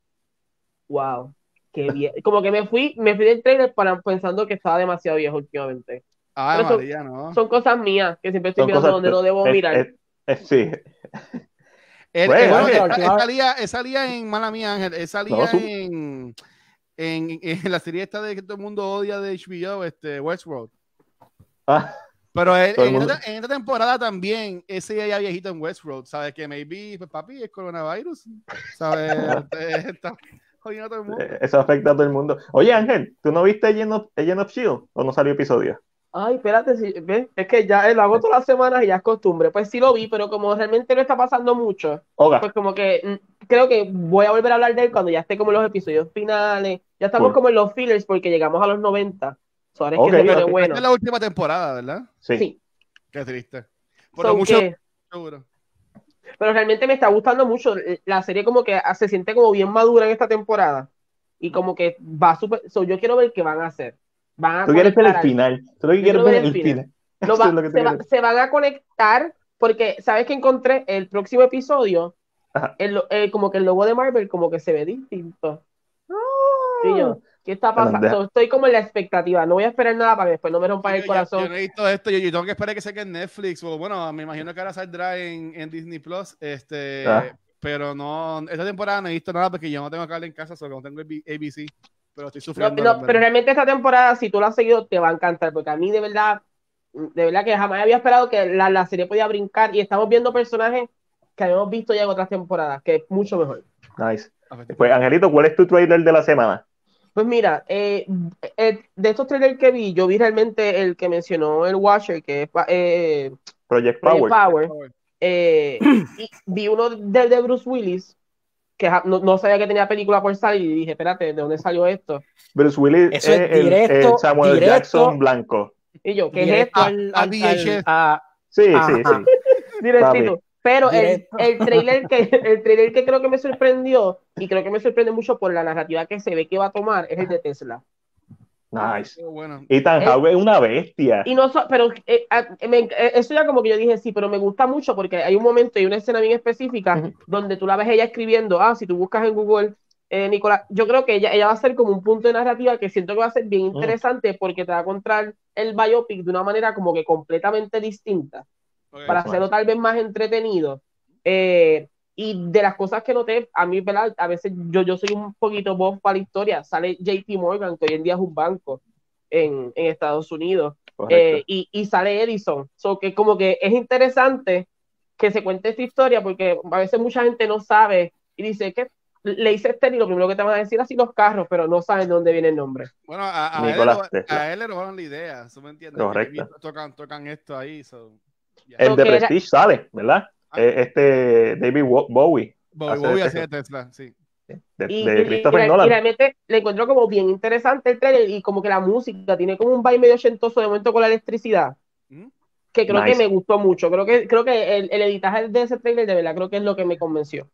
wow, qué bien. Como que me fui, me fui del trailer para, pensando que estaba demasiado viejo últimamente. Ah, son, no. son cosas mías que siempre estoy mirando donde no debo mirar. sí. bueno, esa, salía, en Mala Mía Ángel, esa salía en en, en, la serie esta de que todo el mundo odia de HBO, este, Westworld. Ah, Pero en, esta, temporada también, ese ya viejito en Westworld, ¿sabes? Que maybe, pues papi, es coronavirus, ¿sabes? Este, está jodiendo a todo el mundo. Eh, eso afecta a todo el mundo. Oye, Ángel, ¿tú no viste Agent of, of Shield o no salió episodio? Ay, espérate, si, es que ya lo hago todas las semanas y ya es costumbre. Pues sí lo vi, pero como realmente no está pasando mucho, pues como que mm, creo que voy a volver a hablar de él cuando ya esté como en los episodios finales. Ya estamos como en los fillers porque llegamos a los 90. es que bueno. es la última temporada, ¿verdad? Sí. Qué triste. Por mucho, seguro. Pero realmente me está gustando mucho. La serie como que se siente como bien madura en esta temporada. Y como que va súper... yo quiero ver qué van a hacer. Tú quieres ver el final. Tú lo que quieres ver el final. se, van a conectar porque, ¿sabes que encontré? El próximo episodio, el, como que el logo de Marvel como que se ve distinto. Y yo, ¿qué está pasando? Estoy como en la expectativa. No voy a esperar nada para que después no me rompa el corazón. Yo, no he visto esto. Yo, tengo que esperar que se quede en Netflix. O bueno, me imagino que ahora saldrá en, en Disney Plus. Este, ah. Pero no, esta temporada no he visto nada porque yo no tengo cable en casa, solo tengo ABC pero estoy sufriendo. No, pero realmente esta temporada, si tú la has seguido, te va a encantar, porque a mí de verdad, de verdad que jamás había esperado que la, la serie podía brincar y estamos viendo personajes que habíamos visto ya en otras temporadas, que es mucho mejor. Nice. Pues, Angelito, ¿cuál es tu trailer de la semana? Pues mira, eh, eh, de estos trailers que vi, yo vi realmente el que mencionó el Watcher, que es eh, Project Power. y vi uno del de Bruce Willis, que no, sabía que tenía película por salir y dije, espérate, ¿de dónde salió esto? Bruce Willis es, el, Samuel Jackson blanco. Y yo, ¿qué es esto? sí, sí, sí. Directito. Pero el, el, trailer que, el trailer que creo que me sorprendió, y creo que me sorprende mucho por la narrativa que se ve que va a tomar, es el de Tesla. Nice. Bueno. Ethan Hawke es una bestia. Y no pero eh, eh, eso ya como que yo dije sí, pero me gusta mucho porque hay un momento y una escena bien específica donde tú la ves ella escribiendo, ah, si tú buscas en Google, eh, Nicolás, yo creo que ella, ella va a ser como un punto de narrativa que siento que va a ser bien interesante porque te va a contar el biopic de una manera como que completamente distinta para hacerlo tal vez más entretenido. Eh, y de las cosas que noté, a mí, ¿verdad? A veces yo, yo soy un poquito voz para la historia. Sale JP Morgan, que hoy en día es un banco en, en Estados Unidos. Eh, y, y, sale Edison. So que como que es interesante que se cuente esta historia porque a veces mucha gente no sabe y dice que le hice este y lo primero que te van a decir así los carros, pero no saben de dónde viene el nombre. Bueno, a, él, le robaron la idea, ¿eso me entiendes? Correcto. Tocan, tocan esto ahí. El de Prestige sale, ¿verdad? Ah. Eh, este David Bowie. Bowie, Bowie hacía Tesla, sí. De, y, Christopher Nolan. Y realmente le encontró como bien interesante el trailer y como que la música tiene como un baile medio ochentoso de momento con la electricidad. Mm. Que creo que me gustó mucho. Creo que, creo que el, el, editaje de ese trailer de verdad creo que es lo que me convenció.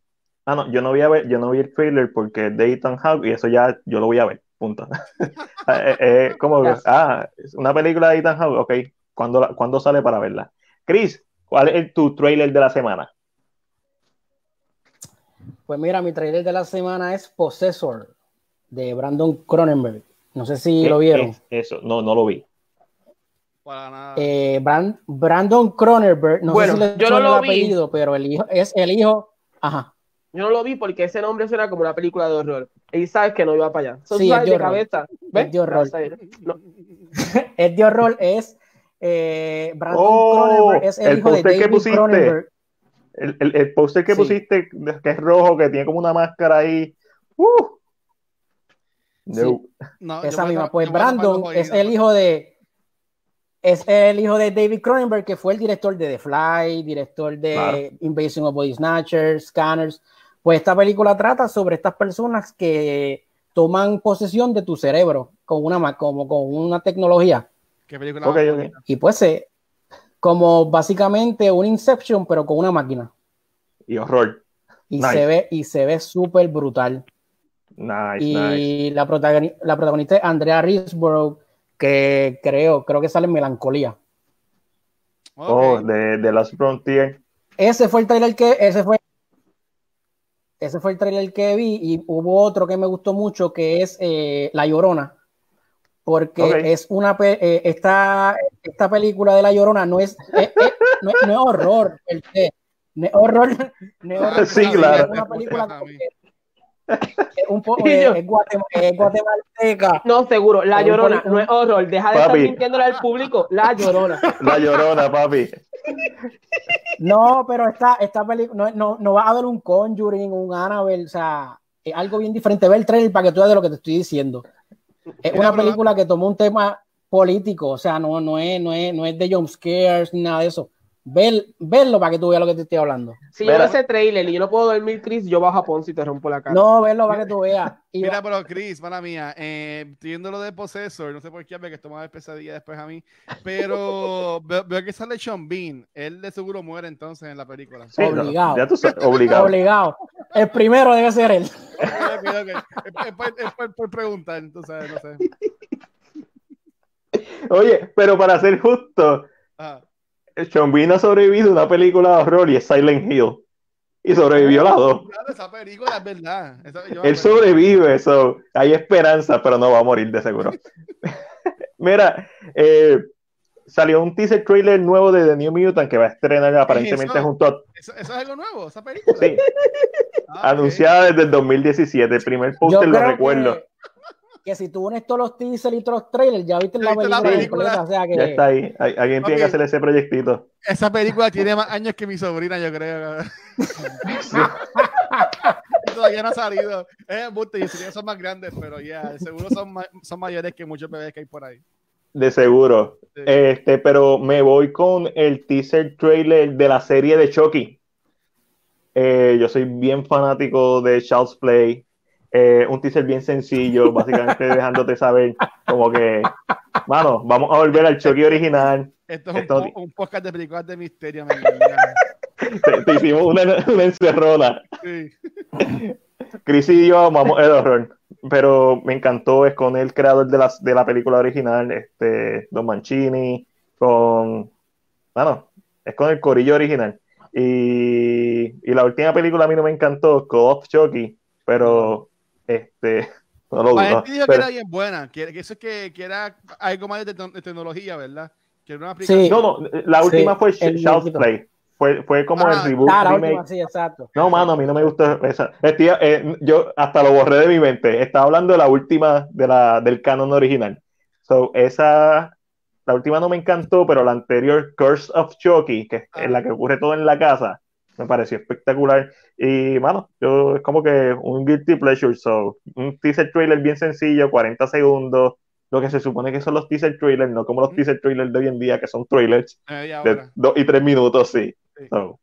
Ah, no, yo no voy a ver, yo no vi el trailer porque es de Ethan Hawke y eso ya yo lo voy a ver, punto. eh, eh, como, ah, una película de Ethan Hawke, ok, ¿cuándo, ¿cuándo sale para verla? Chris, ¿Cuál es tu trailer de la semana? Pues mira, mi trailer de la semana es Possessor de Brandon Cronenberg. No sé si lo vieron. eso, no, no lo vi. Para nada. Eh, Brandon Cronenberg, no sé si le yo no lo el apellido, pero el hijo es el hijo. Ajá. Yo no lo vi porque ese nombre suena como una película de horror. Y sabes que no iba para allá. sí, es de, horror. cabeza. Es de horror. es de horror, es eh, Brandon oh, Cronenberg es el, hijo de David que pusiste, Cronenberg. El, el, el póster que pusiste, que es rojo, que tiene como una máscara ahí. Uh. No, Esa misma. Pues Brandon es el hijo de. Es el hijo de David Cronenberg, que fue el director de The Fly, director de Invasion of Body Snatchers, Scanners. Pues esta película trata sobre estas personas que toman posesión de tu cerebro con una, como, con una tecnología y pues eh, como básicamente un Inception, pero con una máquina. Y horror. Y se ve, y se ve súper brutal. Nice, y La, protagonista, la protagonista es Andrea Risborough, que creo, creo que sale en Melancolía. Oh, de, de Last Frontier. Ese fue el trailer que, ese fue, ese fue el trailer que vi, y hubo otro que me gustó mucho, que es eh, La Llorona porque es una eh, esta, esta película de la llorona no es, eh, eh, no, es horror no es horror, no es horror. Sí, claro. es una película es un poco es, guatemalteca. No seguro la llorona no es horror deja de estar mintiéndole al público la llorona. La llorona papi. No pero esta, esta película no, no, no va a haber un Conjuring un Annabelle o sea es algo bien diferente ve el trailer para que tú veas de lo que te estoy diciendo es una película que tomó un tema político, o sea, no, no, es, no, es, no es de jump scares ni nada de eso. Ver, verlo para que tú veas lo que te estoy hablando. Si yo veo ese trailer y yo no puedo dormir, Chris, yo bajo a Ponce y te rompo la cara. No, verlo para que tú veas. Mira, pero Chris, para mía, eh, viendo lo de Possessor, no sé por qué, que esto me va a pesadilla después a mí, pero veo, que sale Sean Bean. Él de seguro muere entonces en la película. obligado. Ya tú obligado. obligado. El primero debe ser él. Es, por, preguntar, entonces, no sé. Oye, pero para ser justo, Sean Bean ha sobrevivido a una película de horror y es Silent Hill. Y sobrevivió las dos. esa película es verdad. Él sobrevive, eso. Hay esperanza, pero no va a morir de seguro. Mira, eh, salió un teaser trailer nuevo de The New Mutant que va a estrenar aparentemente junto a. ¿Eso, es algo nuevo, esa película? Sí. Ah, Anunciada desde el 2017. El primer póster lo recuerdo. Que, si tú unes todos los teasers y todos los trailers, ya viste la película, completa, o sea que... Ya está ahí. Alguien tiene que hacer ese proyectito. Esa película tiene más años que mi sobrina, yo creo. todavía no ha salido. Es buste, y son más grandes, pero ya, seguro son, son mayores que muchos bebés que hay por ahí. De seguro. Este, pero me voy con el teaser trailer de la serie de Chucky. Eh, yo soy bien fanático de Child's Play. Eh, un teaser bien sencillo, básicamente dejándote saber como que, mano, vamos a volver al Chucky original. Esto es un, podcast de películas de misterio, te, hicimos una, encerrona. Sí. Chris y yo amamos el horror, pero me encantó, es con el creador de la, de la película original, este, Don Mancini, con, bueno, es con el corillo original. Y, y la última película a mí no me encantó, Call of Chucky, pero este, no lo dudo. dijo que era bien buena, que, eso es que, que, era algo más de, tecnología, ¿verdad? Que era una sí. No, no, la última fue Child's Play. Fue, fue como el ah, reboot. Ah, remake. sí, exacto. No, mano, a mí no me gusta esa. Eh, yo hasta lo borré de mi mente. Estaba hablando de la última de la, del canon original. So, esa, la última no me encantó, pero la anterior, Curse of Chucky, que es ah. la que ocurre todo en la casa, me pareció espectacular. Y, mano, yo es como que un guilty pleasure. So, un teaser trailer bien sencillo, 40 segundos lo que se supone que son los teaser trailers, no como los teaser trailers de hoy en día, que son trailers de dos y tres minutos, sí. tengo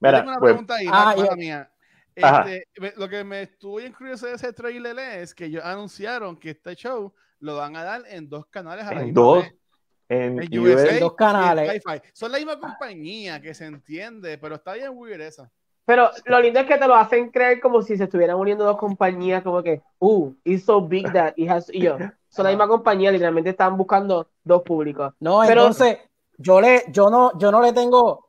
una pues, pregunta ahí, ah, mía. Este, lo que me estuvo bien curioso de ese trailer es que ellos anunciaron que este show lo van a dar en dos canales a la en dos, En, USA, dos canales. Son la misma compañía que se entiende, pero está bien weird eso. Pero lo lindo es que te lo hacen creer como si se estuvieran uniendo dos compañías, como que, uh, it's so big that it has, y yo, son la misma compañía, literalmente están buscando dos públicos. No, entonces, yo le, yo no, yo no le tengo,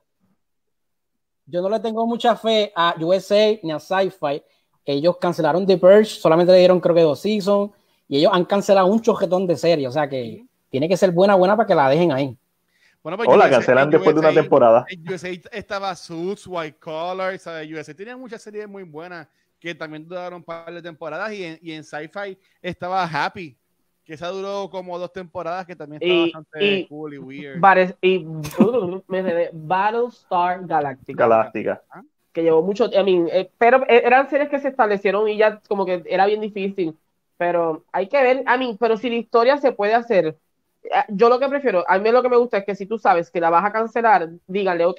yo no le tengo mucha fe a USA ni a Sci-Fi. Ellos cancelaron The Purge, solamente le dieron creo que dos seasons, y ellos han cancelado un chojetón de serie, o sea que tiene que ser buena, buena para que la dejen ahí. Bueno, pues o la cancelan después de una temporada. En USA estaba Suits, White Collar, ¿sabes? USA tenía muchas series muy buenas que también duraron un par de temporadas y en, y en Sci-Fi estaba Happy, que esa duró como dos temporadas que también estaba bastante cool y weird. y Battlestar Galactica. Galactica. ¿Ah? Que llevó mucho, I mean, eh, pero eh, eran series que se establecieron y ya como que era bien difícil. Pero hay que ver, I mean, pero si la historia se puede hacer yo lo que prefiero, a mí lo que me gusta es que si tú sabes que la vas a cancelar, díganle, ok,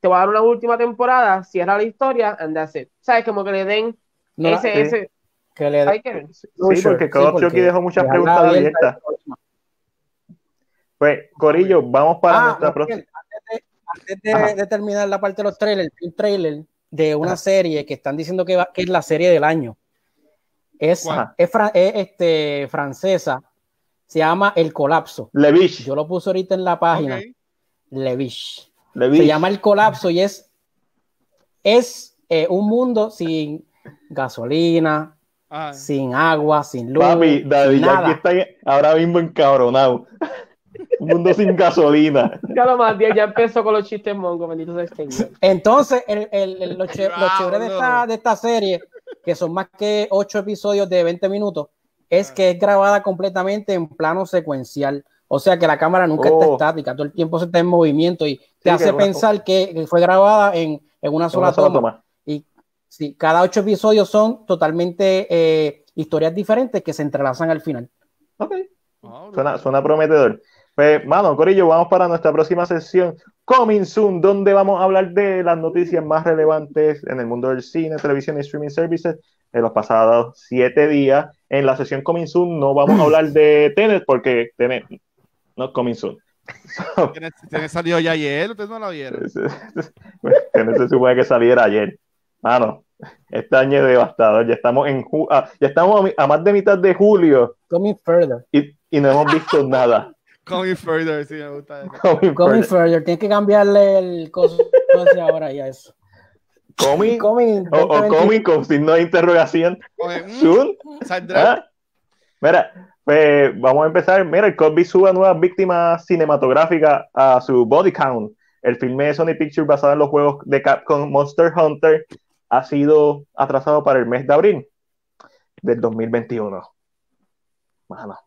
te voy a dar una última temporada, cierra la historia, and that's it. ¿Sabes? Como que le den ese, ese... Que le Hay que Sí, porque Call of dejó muchas preguntas abiertas. Pues, Corillo, vamos para ah, nuestra próxima. Antes, de, terminar la parte de los trailers, un trailer de una serie que están diciendo que, que es la serie del año. Es, es, es, este, francesa se llama El Colapso. Levish. Yo lo puse ahorita en la página. Levish. Se llama El Colapso y es, es eh, un mundo sin gasolina, ah. sin agua, sin luz. Papi, David, ya está ahora mismo encabronado. un mundo sin gasolina. Ya más, ya empezó con los chistes mongos, bendito sea Entonces, el, el, lo, chévere de esta, de esta serie, que son más que ocho episodios de 20 minutos, es que es grabada completamente en plano secuencial. O sea que la cámara nunca está oh. estática, todo el tiempo se está en movimiento y te hace pensar que fue grabada en, una sola, toma. Y sí, cada ocho episodios son totalmente eh, historias diferentes que se entrelazan al final. Ok. Ah, suena, suena prometedor. Pues, mano, Corillo, vamos para nuestra próxima sesión, Coming Soon, donde vamos a hablar de las noticias más relevantes en el mundo del cine, televisión y streaming services en los pasados siete días. En la sesión Coming Soon no vamos a hablar de Tenet porque Tenet no Coming Soon. Tenet salió ya ayer, ustedes no lo vieron. Tenet se supone que saliera ayer. Mano, este año es devastador. Ya estamos en ah, ya estamos a, más de mitad de julio. Coming further. Y, y no hemos visto nada. Coming further, sí, me gusta. Coming, further. Tienes que cambiarle el coso ahora y a eso. Coming, coming o, o coming con signo de interrogación. Soon. ¿Ah? Mira, pues vamos a empezar. Mira, el Cosby sube a nuevas víctimas cinematográficas a su body count. El filme de Sony Pictures basado en los juegos de Capcom Monster Hunter ha sido atrasado para el mes de abril del 2021.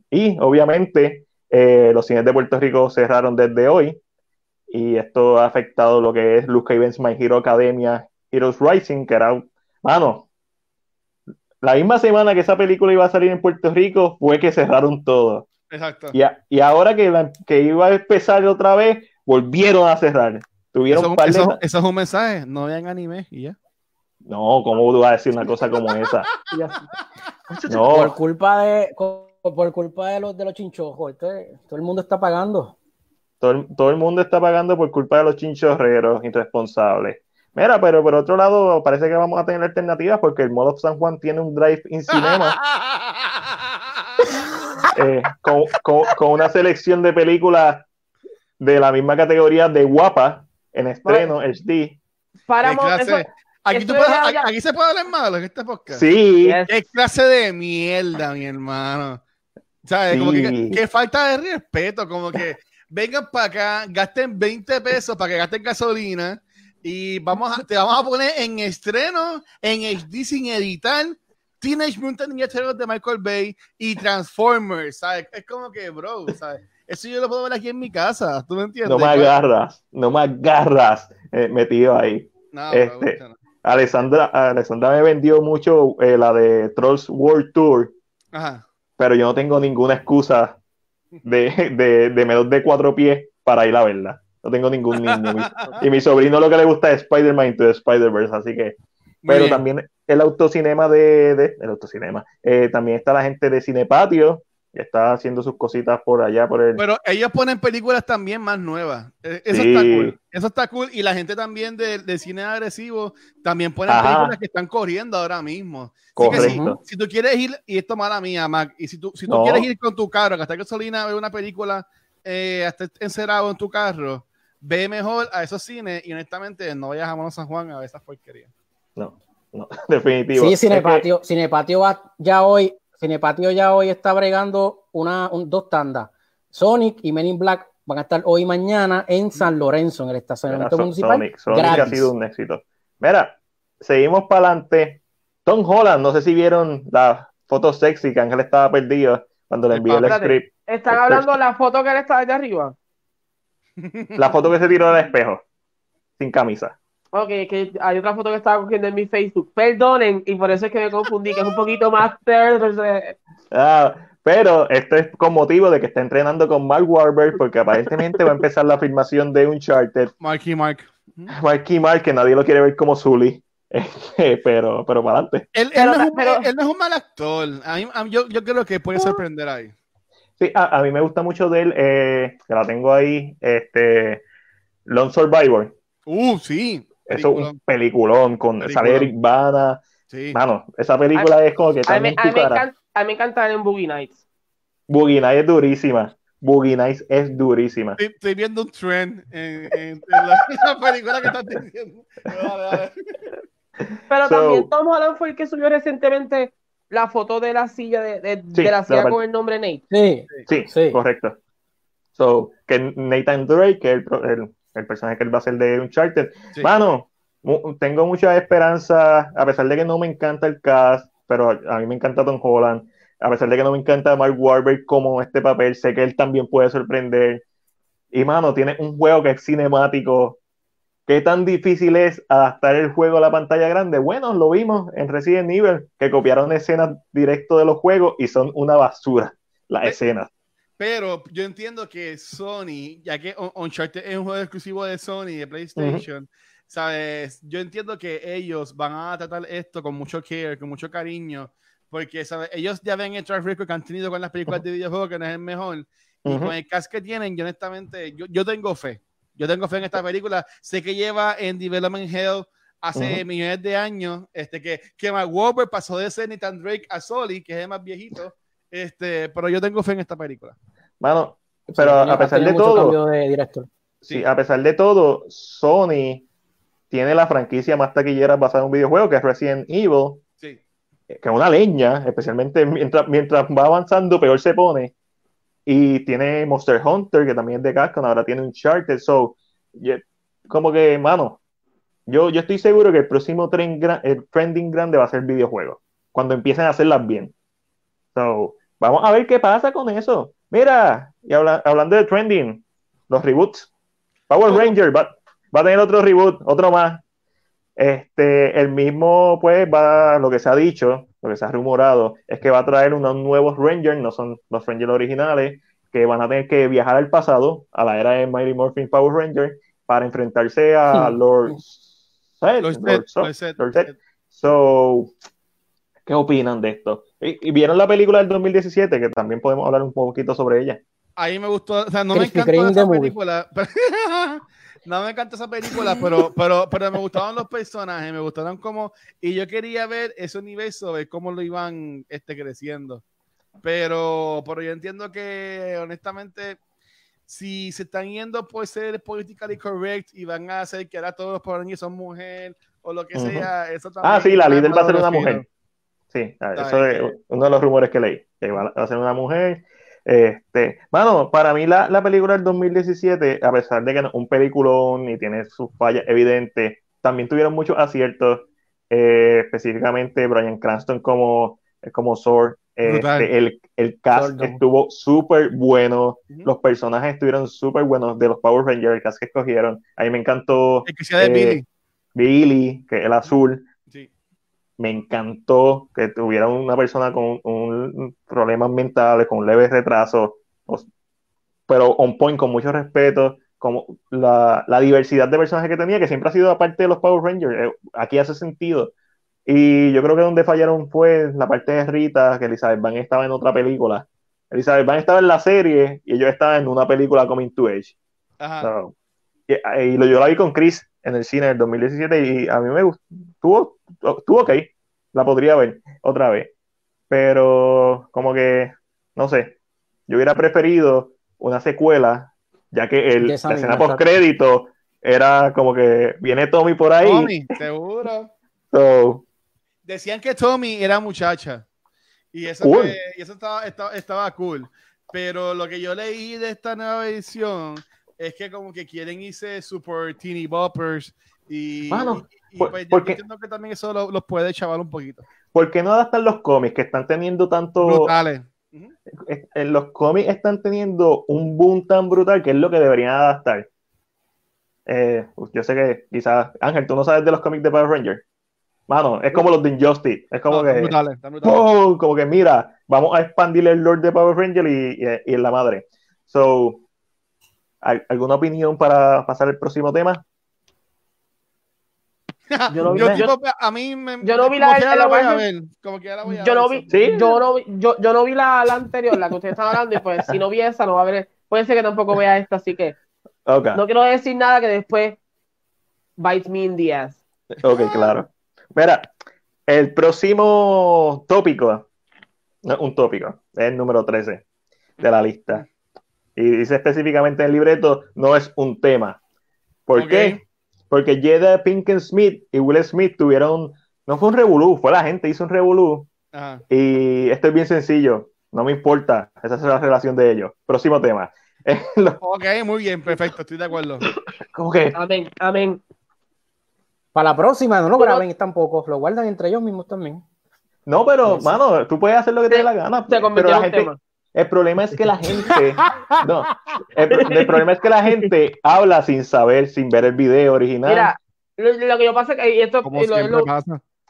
Y obviamente eh, los cines de Puerto Rico cerraron desde hoy y esto ha afectado lo que es Luca Events My Hero Academia Heroes Rising, que era, mano, la misma semana que esa película iba a salir en Puerto Rico fue que cerraron todo. Exacto. Y, y ahora que, que iba a empezar otra vez, volvieron a cerrar. Tuvieron eso, eso, es un mensaje, no vean anime y ya. No, ¿cómo tú vas a decir una cosa como esa? no. Por culpa de, por culpa de los de los chinchojos, todo el mundo está pagando. Todo el, mundo está pagando por culpa de los chinchorreros irresponsables. Mira, pero por otro lado, parece que vamos a tener alternativas porque el modo San Juan tiene un drive in cinema eh, con, una selección de películas de la misma categoría de guapa en estreno HD. Para aquí, se puede hablar malo en este podcast. Sí. Qué clase de mierda, mi hermano. ¿Sabes? Como que, que, falta de respeto, como que vengan para acá, gasten 20 pesos para que gasten gasolina y vamos a, te vamos a poner en estreno, en HD sin editar, Teenage Mutant Ninja Turtles de Michael Bay y Transformers, ¿sabes? Es como que, bro, ¿sabes? Eso yo lo puedo ver aquí en mi casa, ¿tú me entiendes? No me agarras, no me agarras eh, metido ahí. No, este, Alessandra, Alessandra me vendió mucho eh, la de Trolls World Tour, Ajá. pero yo no tengo ninguna excusa de, de, de menos de cuatro pies para ir a verla. No tengo ningún niño. y mi sobrino lo que le gusta es Spider-Man Into the Spider-Verse, así que. Pero también el autocinema de. de el autocinema. Eh, también está la gente de Cinepatio, que está haciendo sus cositas por allá, por el. Pero ellos ponen películas también más nuevas. Eh, eso está cool. Eso está cool. Y la gente también de, cine agresivo también pone películas que están corriendo ahora mismo. Correcto. Si, tú quieres ir, y esto mala mía, Mac, y si tú, si tú quieres ir con tu carro, gastar gasolina ver una película eh, hasta encerrado en tu carro, ve mejor a esos cines y honestamente no vayas a Mono San Juan a ver esas porquerías. No, no, definitivo. Sí, Cinepatio, Cinepatio va ya hoy, Cinepatio ya hoy está bregando una, dos tandas. Sonic y Men in Black van a estar hoy y mañana en San Lorenzo, en el estacionamiento municipal. Sonic, Sonic ha sido un éxito. Mira, seguimos para adelante. Tom Holland, no sé si vieron la foto sexy que Ángel estaba perdido cuando le envié el script. ¿Están hablando de la foto que él está allá arriba? La foto que se tiró del espejo, sin camisa. Ok, que hay otra foto que estaba cogiendo en mi Facebook. Perdonen, y por eso es que me confundí, que es un poquito más Ah, pero esto es con motivo de que está entrenando con Mark Warburg, porque aparentemente va a empezar la filmación de Uncharted. Marky Mark. Marky Mark, que nadie lo quiere ver como Zully. pero, pero para adelante. Él, no es un, mal actor. yo, yo, creo que puede sorprender ahí. Sí, a, mí me gusta mucho de él, eh, que la tengo ahí, este, Lone Survivor. Uh, sí. Eso es un peliculón con sale Eric Bana. Sí. Mano, esa película es como que a, mí, a, mí encanta, a mí me encanta en Boogie Nights. Boogie Nights es durísima. Boogie Nights es durísima. Estoy, viendo un trend en, en, la, película que estás diciendo. Pero también Tom Holland fue el que subió recientemente la foto de la silla de, de, la silla con el nombre Nate. Sí, sí, correcto. So, que Nathan Drake, que es el, el, personaje que él va a ser de Uncharted. Mano, tengo mucha esperanza, a pesar de que no me encanta el cast, pero a mí me encanta Tom Holland, a pesar de que no me encanta Mark Wahlberg como este papel, sé que él también puede sorprender. Y mano, tiene un juego que es cinemático, ¿Qué tan difícil es adaptar el juego a la pantalla grande? Bueno, lo vimos en Resident Evil, que copiaron escenas directo de los juegos y son una basura las escenas. Pero yo entiendo que Sony, ya que Uncharted es un juego exclusivo de Sony, de PlayStation, ¿sabes? Yo entiendo que ellos van a tratar esto con mucho care, con mucho cariño, porque ¿sabes? ellos ya ven el track record que han tenido con las películas de videojuegos, que no es el mejor, y con el cast que tienen, yo honestamente, yo, yo tengo fe yo tengo fe en esta película. Sé que lleva en Development Hell hace millones de años, este, que, que Mark Wahlberg pasó de ser Nathan Drake a Soli, que es el más viejito, este, pero yo tengo fe en esta película. Bueno, pero a pesar de todo, Sí, a pesar de todo, Sony tiene la franquicia más taquillera basada en un videojuego, que es Resident Evil, sí. que es una leña, especialmente mientras, mientras va avanzando, peor se pone. Y tiene Monster Hunter, que también es de Capcom, ahora tiene un Charter. So, como que, mano, yo, yo estoy seguro que el próximo trend, el trending grande va a ser videojuego, cuando empiecen a hacerlas bien. So, vamos a ver qué pasa con eso. Mira, y hablando de trending, los reboots. Power Ranger va, va, a tener otro reboot, otro más. Este, el mismo, pues, va, lo que se ha dicho, lo que se ha rumorado es que va a traer unos nuevos Rangers, no son los Rangers originales, que van a tener que viajar al pasado, a la era de Mighty Morphin Power Ranger, para enfrentarse a Lord, Lord, So, ¿qué opinan de esto? ¿Y, vieron la película del 2017? Que también podemos hablar un poquito sobre ella. Ahí me gustó, o sea, no me encantó esa película. no me encanta esa película, pero, pero, pero me gustaban los personajes, me gustaron como, y yo quería ver ese universo, ver cómo lo iban este, creciendo. Pero, pero yo entiendo que, honestamente, si se están yendo por ser politically correct y van a hacer que ahora todos los poderes son mujer o lo que sea, eso también. Ah, sí, la líder va a ser una mujer. Sí, eso es uno de los rumores que leí, que va a ser una mujer. Este, mano, para mí la, la película del 2017, a pesar de que no es un peliculón y tiene sus fallas evidentes, también tuvieron muchos aciertos, eh, específicamente Brian Cranston como, como Sword, este, el, el, cast estuvo súper bueno, los personajes estuvieron súper buenos de los Power Rangers, el cast que escogieron, a mí me encantó el que sea de eh, Billy. Billy, que es el azul, me encantó que tuviera una persona con un, problemas mentales, con un leve retraso, pero on point, con mucho respeto, como la, la, diversidad de personajes que tenía, que siempre ha sido aparte de los Power Rangers, eh, aquí hace sentido. Y yo creo que donde fallaron fue la parte de Rita, que Elizabeth Van estaba en otra película. Elizabeth Van estaba en la serie y ellos estaban en una película Coming to Age. y, y, yo la vi con Chris en el cine en el 2017 y a mí me gustó. Estuvo, ok. La podría ver otra vez. Pero como que, no sé, yo hubiera preferido una secuela, ya que el, la escena post crédito era como que viene Tommy por ahí. Tommy, seguro. Decían que Tommy era muchacha. Y eso, eso estaba, estaba, cool. Pero lo que yo leí de esta nueva edición es que como que quieren irse super teeny boppers y, y, pues yo entiendo que también eso los puede chaval un poquito. ¿Por qué no adaptan los cómics que están teniendo tanto... Brutales. En los cómics están teniendo un boom tan brutal que es lo que deberían adaptar. Eh, yo sé que quizás, Ángel, tú no sabes de los cómics de Power Rangers. Mano, es como los de Injustice. Es como que. como que, mira, vamos a expandir el Lord de Power Ranger y, y, en la madre. So, ¿alguna opinión para pasar al próximo tema? yo no vi, yo, a mí me, yo no vi la, la, voy a ver, como que la voy a yo no vi, yo no vi, yo, yo no vi la, la, anterior, la que ustedes están hablando, y pues si no vi esa, no va a ver, puede ser que tampoco vea esta, así que no quiero decir nada que después bites me in the ass. Ok, claro. Mira, el próximo tópico, un tópico, es el número 13 de la lista. Y dice específicamente en el libreto, no es un tema. ¿Por qué? Porque Jada Pinkett Smith y Will Smith tuvieron, no fue un revolú, fue la gente, hizo un revolú. Y esto es bien sencillo, no me importa, esa es la relación de ellos. Próximo tema. ok, muy bien, perfecto, estoy de acuerdo. ¿Cómo que? Amén, amén. Para la próxima, no lo graben tampoco, lo guardan entre ellos mismos también. No, pero, mano, tú puedes hacer lo que te dé la gana. pero la gente, el problema es que la gente, no, el, problema es que la gente habla sin saber, sin ver el video original. Mira, lo, que yo pasa es que y esto es lo,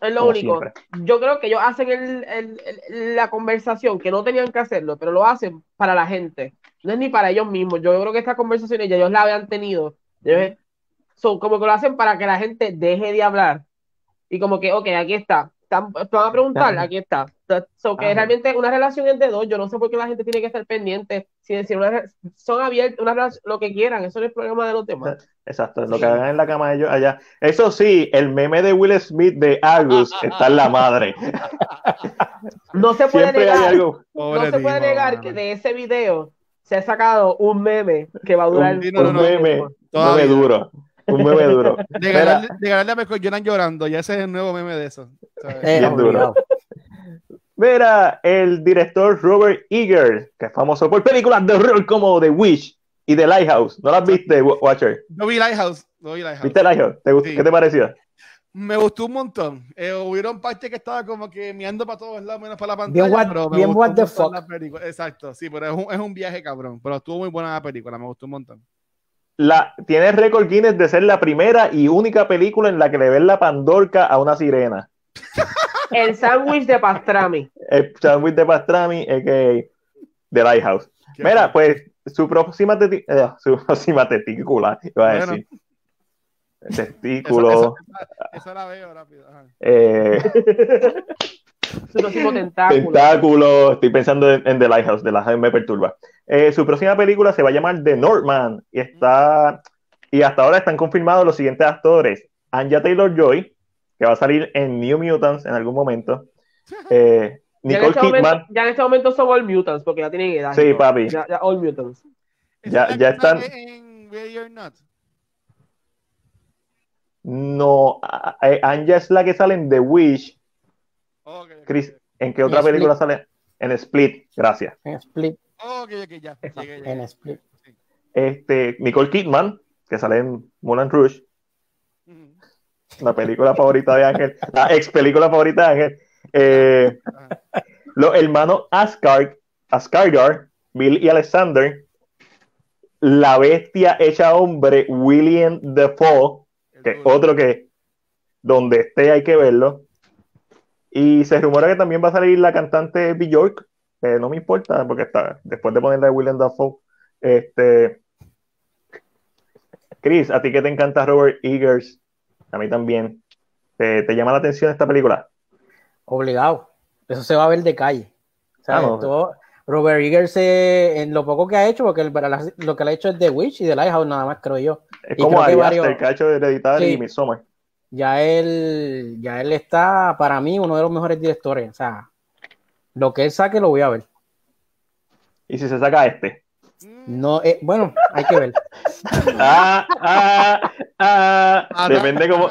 es lo único. Yo creo que ellos hacen el, la conversación que no tenían que hacerlo, pero lo hacen para la gente. No es ni para ellos mismos. Yo creo que esta conversación ya ellos la habían tenido. Son como que lo hacen para que la gente deje de hablar. Y como que, ok, aquí está. Te van a preguntar, aquí está. So, que realmente una relación es de dos. Yo no sé por qué la gente tiene que estar pendiente. Si decir una, son abiertos, una lo que quieran. Eso no es el problema de los demás. Exacto, lo que hagan en la cama de ellos allá. Eso sí, el meme de Will Smith de Argus está en la madre. No se puede negar. No se puede negar que de ese video se ha sacado un meme que va a durar. Un, un meme, un meme duro. Un meme duro. De ganarle, a Lloran llorando, ya ese es el nuevo meme de eso. Bien duro. Mira, el director Robert Eager, que es famoso por películas de horror como The Wish y The Lighthouse. ¿No las viste, Watcher? No vi Lighthouse. No vi Lighthouse. ¿Viste Lighthouse? ¿Qué te pareció? Me gustó un montón. Eh, hubieron partes que estaba como que mirando para todos lados, menos para la pantalla. Bien, what, pero bien what the fuck. Exacto, sí, pero es un, es un viaje cabrón. Pero estuvo muy buena la película, me gustó un montón la, tiene récord Guinness de ser la primera y única película en la que le ven la pandorca a una sirena. El sándwich de pastrami. El sándwich de pastrami, es que The Lighthouse. Mira, pues su próxima, eh, su próxima testícula, iba a decir. testículo. Esa, la veo rápido. Eh, su próximo tentáculo. Tentáculo. Estoy pensando en, The Lighthouse, de la me perturba. Eh, su próxima película se va a llamar The Northman y está y hasta ahora están confirmados los siguientes actores: Anja Taylor Joy, que va a salir en New Mutants en algún momento. Eh, Nicole ya Kidman. Momento, ya en este momento son All Mutants, porque ya tienen edad. Sí, papi. Ya, ya All Mutants. Ya, ya están. No, Anja es la que sale en The Wish. Chris, ¿en qué otra película sale? En Split, gracias. En Split. ya. En Split. Este, Nicole Kidman, que sale en Moulin Rouge. La película favorita de Ángel. La ex película favorita de Ángel. Eh, los hermanos Asgard, Bill y Alexander. La bestia hecha hombre, William Defoe, que otro que donde esté hay que verlo. Y se rumora que también va a salir la cantante Bjork, que no me importa, porque está, después de ponerle a William Dafoe, este. Chris, a ti que te encanta Robert Eggers, a mí también. ¿Te, llama la atención esta película? Obligado. Eso se va a ver de calle. Ah, Robert Eggers, en lo poco que ha hecho, porque lo que le ha hecho es The Witch y The Lighthouse, nada más, creo yo. Es como Ari varios... el ha hecho Hereditary sí. y Midsommar ya él, ya él está para mí uno de los mejores directores. O sea, lo que él saque lo voy a ver. ¿Y si se saca este? No, eh, bueno, hay que ver. ah, ah, ah, ah depende cómo.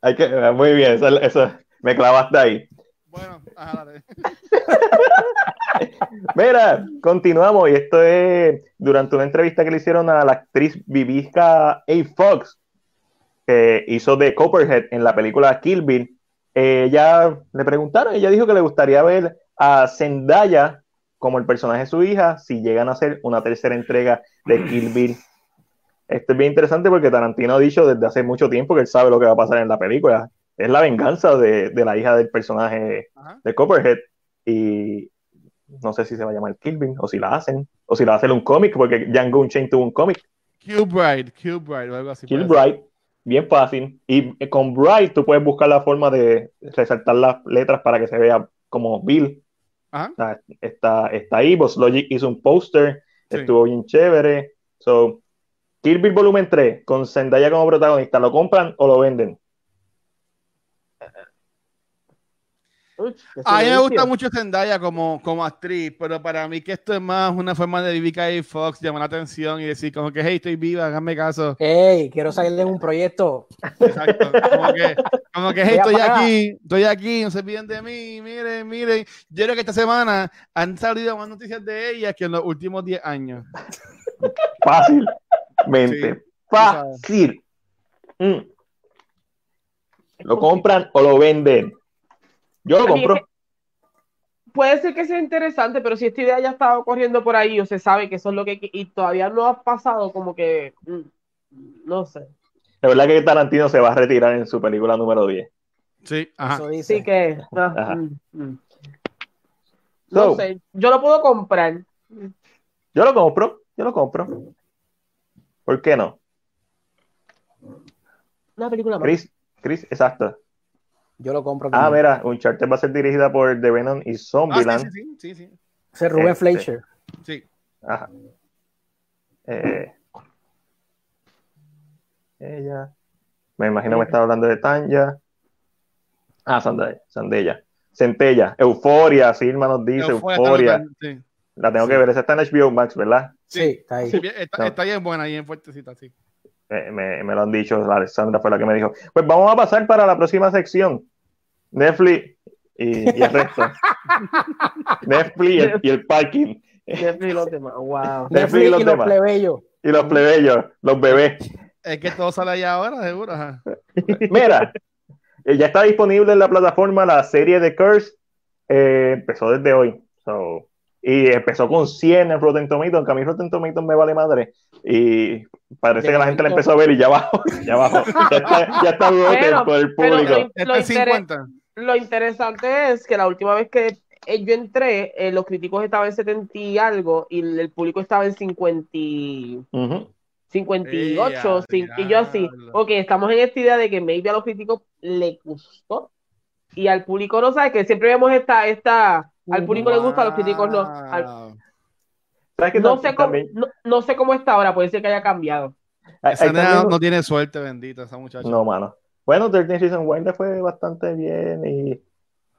Hay que, muy bien, eso, eso me clavaste ahí. Bueno, ajá, Mira, continuamos y esto es durante una entrevista que le hicieron a la actriz Vivisca A. Fox, que hizo de Copperhead en la película Kill Bill, ella le preguntaron, ella dijo que le gustaría ver a Zendaya como el personaje de su hija si llegan a hacer una tercera entrega de Kill Bill. Esto es bien interesante porque Tarantino ha dicho desde hace mucho tiempo que él sabe lo que va a pasar en la película. Es la venganza de, la hija del personaje de Copperhead. Y no sé si se va a llamar Kill Bill o si la hacen, o si la hacer un cómic, porque Django Unchained tuvo un cómic. Kilbride, Kilbride o algo así. Kilbride bien fácil. Y con Bright tú puedes buscar la forma de resaltar las letras para que se vea como Bill. Está, está, ahí. Boss Logic hizo un póster, estuvo bien chévere. So, Kill Bill Volumen 3 con Zendaya como protagonista, ¿lo compran o lo venden? A mí me gusta mucho Zendaya como, como actriz, pero para mí que esto es más una forma de Vivica y Fox llamar la atención y decir como que hey, estoy viva, háganme caso. Hey, quiero salir de un proyecto. Exacto. Como que, como que hey, estoy aquí, estoy aquí, no se piden de mí, miren, miren. Yo creo que esta semana han salido más noticias de ella que en los últimos 10 años. Fácilmente. Fácil. Mm. ¿Lo compran o lo venden? Yo lo compro. Puede ser que sea interesante, pero si esta idea ya estaba corriendo por ahí o se sabe que eso es lo que y todavía no ha pasado, como que mm, no sé. Es verdad que Tarantino se va a retirar en su película número 10. Sí, ajá. Sí que. Mm, mm. No sé, yo lo puedo comprar. Yo lo compro, yo lo compro. ¿Por qué no? Una película más. Chris, Chris, exacto. Yo lo compro. Ah, mira, Uncharted va a ser dirigida por The Venom y Zombieland. Ah, sí, sí, sí, sí. Ese Ruben este, Fleischer. Sí. Ajá. Eh, ella. Me imagino que me estaba hablando de Tanya. Ah, Sandella. Sandella. Centella. Euforia, Silma nos dice. Euforia. La tengo que ver. Esa está en HBO Max, ¿verdad? Sí, está ahí. está, bien buena, bien fuertecita, sí me, lo han dicho, Alexandra fue la que me dijo. Pues vamos a pasar para la próxima sección. Netflix y, el resto. Netflix y el, parking. Netflix y los demás, wow. Netflix, y los, plebeyos. Y los plebeyos, los bebés. Es que todo sale allá ahora, seguro. Mira, eh, ya está disponible en la plataforma la serie de Curse. Eh, empezó desde hoy. y empezó con 100 en Rotten Tomatoes, aunque a mí Rotten Tomatoes me vale madre. Y parece que la gente la empezó a ver y ya abajo, ya abajo, ya está, ya por el público. Lo, interesante es que la última vez que yo entré, eh, los críticos estaban en 70 y algo y el público estaba en 50 y, 58, y yo así, ok, estamos en esta idea de que maybe a los críticos le gustó y al público no sabe que siempre vemos esta, esta, al público le gusta, a los críticos no. no, sé cómo, no, sé cómo está ahora, puede ser que haya cambiado. Esa no, tiene suerte, bendita, esa muchacha. No, mano. Bueno, 13 Reasons Why le fue bastante bien y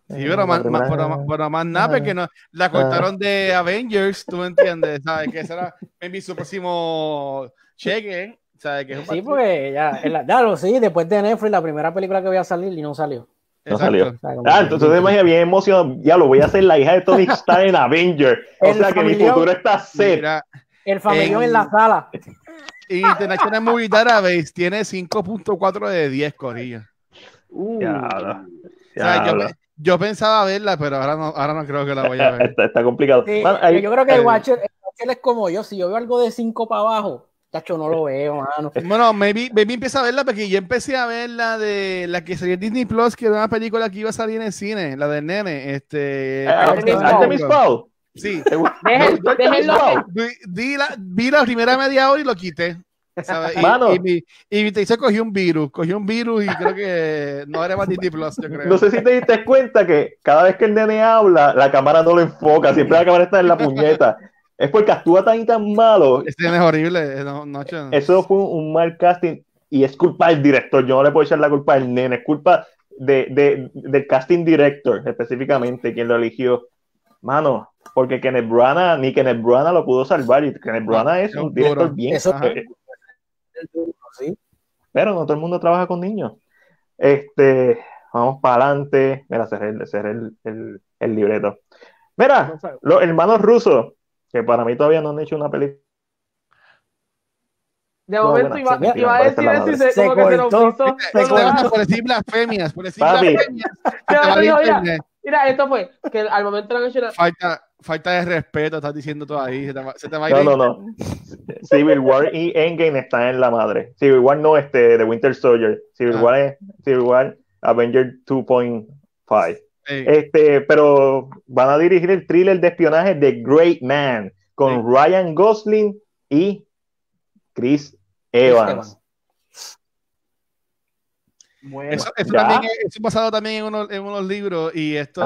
Sí, pero más, más, nada, porque no, la cortaron de Avengers, tú me entiendes, ¿sabes? Que será maybe su próximo cheque, ¿sabes? Que sí, porque ya, ya lo sí, después de Netflix, la primera película que voy a salir y no salió. No salió. ah, entonces me imagino bien emocionado. Ya lo voy a hacer la hija de Tony Stark en Avengers. O sea que mi futuro está set. el familión en, la sala. International Movie Database tiene 5.4 de 10, Corilla. Uh, ya, o sea, yo, yo pensaba verla, pero ahora no, ahora no creo que la voy a ver. Está, complicado. yo creo que el, Watcher, es como yo. Si yo veo algo de 5 para abajo, tacho, no lo veo, mano. Bueno, maybe, maybe empieza a verla porque yo empecé a ver la de la que salió en Disney Plus, que era una película que iba a salir en el cine, la del nene. Este. Artemis Fowl. Sí. Vi, la, vi la primera media hora y lo quité. Y, mi, y te dice cogió un virus, cogió un virus y creo que no era más Disney Plus, yo creo. No sé si te diste cuenta que cada vez que el nene habla, la cámara no lo enfoca, siempre la cámara está en la puñeta. Es porque actúa tan y tan malo. Este nene es horrible. Eso fue un mal casting y es culpa del director. Yo no le puedo echar la culpa al nene, es culpa de, de, del casting director específicamente, quien lo eligió. Mano, porque Kenneth Branagh, ni Kenneth Branagh lo pudo salvar y Kenneth Branagh es un director bien. Eso, pero no todo el mundo trabaja con niños. Este, vamos para adelante. Mira, cerré, el, el, libreto. Mira, los hermanos rusos, que para mí todavía no han hecho una película. De momento iba, a decir eso y se, se cortó. Se cortó. Por decir blasfemias, por decir blasfemias. Mira, esto fue que al momento de la mencionar. Falta, falta de respeto, estás diciendo todo ahí. Se te, se te va no, no, no. Civil War y Endgame están en la madre. Civil War no este de Winter Soldier. Civil ah. War es Civil War Avenger 2.5. Este, pero van a dirigir el thriller de espionaje de Great Man con Ryan Gosling y Chris Evans. Bueno, eso, eso, también es, basado también en unos, en unos libros y esto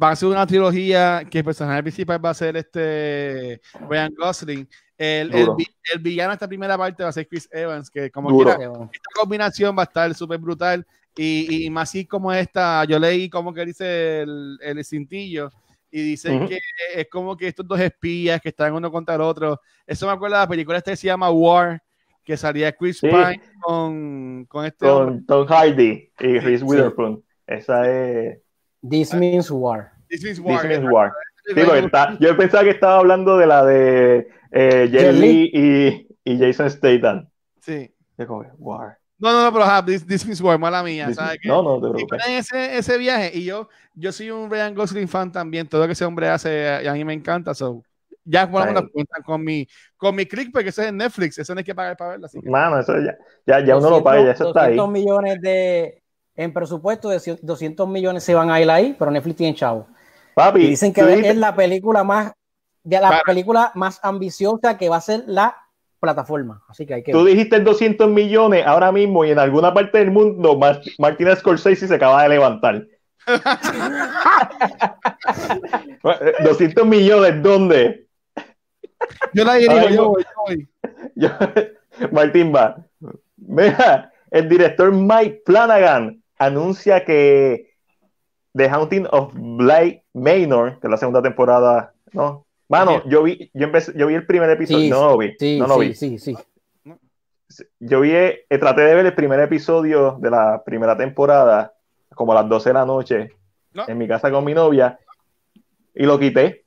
va a ser una trilogía que el personaje principal va a ser este Ryan Gosling. El, el, el, villano de esta primera parte va a ser Chris Evans, que como quiera, esta combinación va a estar súper brutal. Y, y, más así como esta, yo leí como que dice el, el cintillo y dicen que es como que estos dos espías que están uno contra el otro. Eso me acuerda de la película esta que se llama War, que salía Chris Pine con, con este. Con Tom Hardy y Reese Witherspoon. Esa es. This means war. This means war. This means war. está, yo pensaba que estaba hablando de la de eh, Jelly y, y, Jason Statham. Sí. war. No, no, no, pero this, this, means war, mala mía. ¿sabes no, no, te ese, ese viaje y yo, yo soy un Ryan Gosling fan también. Todo lo que ese hombre hace, a mí me encanta. So, ya jugamos la cuenta con mi, con mi click, porque eso es en Netflix, eso no hay que pagar para verlo. Así Mano, eso ya, ya, ya uno lo paga, ya eso está ahí. millones de, en presupuesto de 200 millones se van a ir ahí, pero Netflix tiene chavo. Papi, dicen que es la película más, de la película más ambiciosa que va a ser la plataforma. Así que hay que. Tú dijiste 200 millones ahora mismo y en alguna parte del mundo Martínez Scorsese se acaba de levantar. 200 millones, ¿dónde? Yo la dirijo, yo voy, yo voy. Martín va. Mira, el director Mike Flanagan anuncia que The Haunting of Blake Manor, que es la segunda temporada, ¿no? Mano, yo vi, yo empecé, yo vi el primer episodio, no lo vi, sí, no lo sí, vi. Sí, sí, Yo vi, eh, traté de ver el primer episodio de la primera temporada, como a las 12 de la noche, en mi casa con mi novia, y lo quité.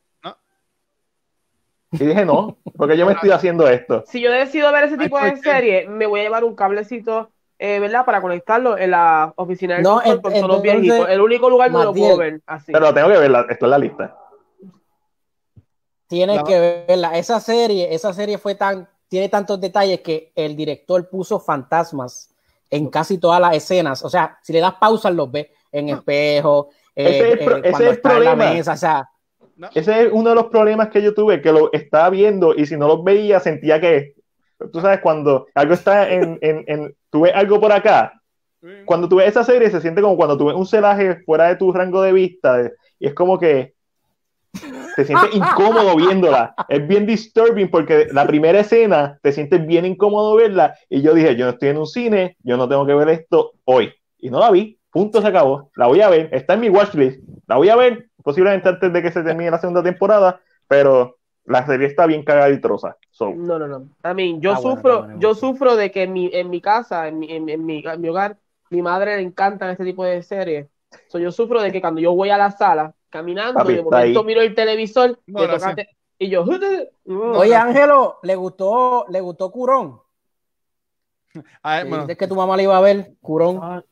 Y dije, no, porque yo me estoy haciendo esto. Si yo decido ver ese tipo de serie, me voy a llevar un cablecito, eh, ¿verdad? Para conectarlo en la oficina del no, con todos los viejitos. El único lugar donde lo puedo ver así. Pero tengo que verla, esto en la lista. Tienes que verla. Esa serie, esa serie fue tan, tiene tantos detalles que el director puso fantasmas en casi todas las escenas. O sea, si le das pausa, los ves en espejo, ese es, eh, cuando está en la mesa, o sea, ese es uno de los problemas que yo tuve, que lo estaba viendo y si no los veía sentía que tú sabes, cuando algo está en, en, en tú ves algo por acá, cuando tú ves esa serie se siente como cuando tú ves un celaje fuera de tu rango de vista y es como que te sientes incómodo viéndola. Es bien disturbing porque la primera escena te sientes bien incómodo verla y yo dije, yo no estoy en un cine, yo no tengo que ver esto hoy. Y no la vi, punto se acabó. La voy a ver, está en mi watchlist, la voy a ver posiblemente antes de que se termine la segunda temporada, pero la serie está bien cagada No, no, no. A mí, yo sufro, yo sufro de que en mi, en mi casa, en mi, en, mi, en mi hogar, mi madre le encantan este tipo de series. yo sufro de que cuando yo voy a la sala caminando, y de momento miro el televisor y yo. Oye, Ángelo, ¿le gustó, le gustó Curón? Es que tu mamá le iba a ver, Curón. Ah,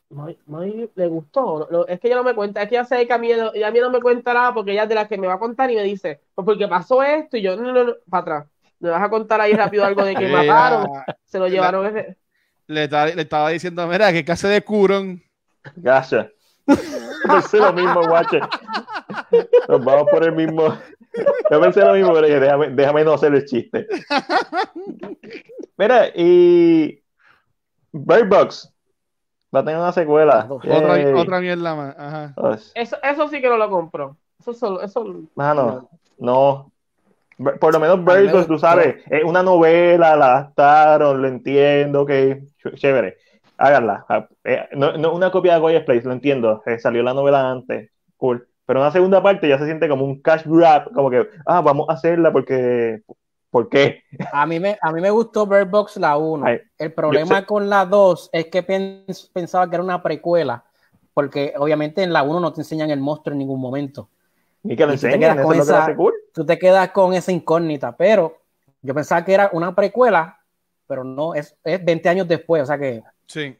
le gustó. es que ella no me cuenta, es que ella sabe que a mí, a mí no me cuenta nada porque ella es de las que me va a contar y me dice, pues porque pasó esto y yo, no, no, no, para atrás. Me vas a contar ahí rápido algo de que mataron, se lo llevaron. ese... le, estaba diciendo, mira, que casi de Curón. Gracias. pensé lo mismo, guache. Nos vamos por el mismo. Yo pensé lo mismo, pero déjame, déjame no hacer el chiste. Mira, y Bird Box va a tener una secuela. Otra, otra mierda más. Ajá. Eso, eso sí que no lo compro. Eso solo, eso. Mano, no. Por lo menos Bird Box, tú sabes, es una novela, la adaptaron, lo entiendo, que chévere háganla. Ah, eh, no, no una copia de Goya's Place, lo entiendo. Eh, salió la novela antes, cool. Pero una segunda parte ya se siente como un cash grab, como que, ah, vamos a hacerla porque. ¿Por qué? A mí me, a mí me gustó Bird Box la 1. El problema con la 2 es que pensaba que era una precuela, porque obviamente en la 1 no te enseñan el monstruo en ningún momento. Ni que lo enseñen, eso es lo que cool. Tú te quedas con esa incógnita, pero yo pensaba que era una precuela, pero no, es, es 20 años después, o sea que Sí.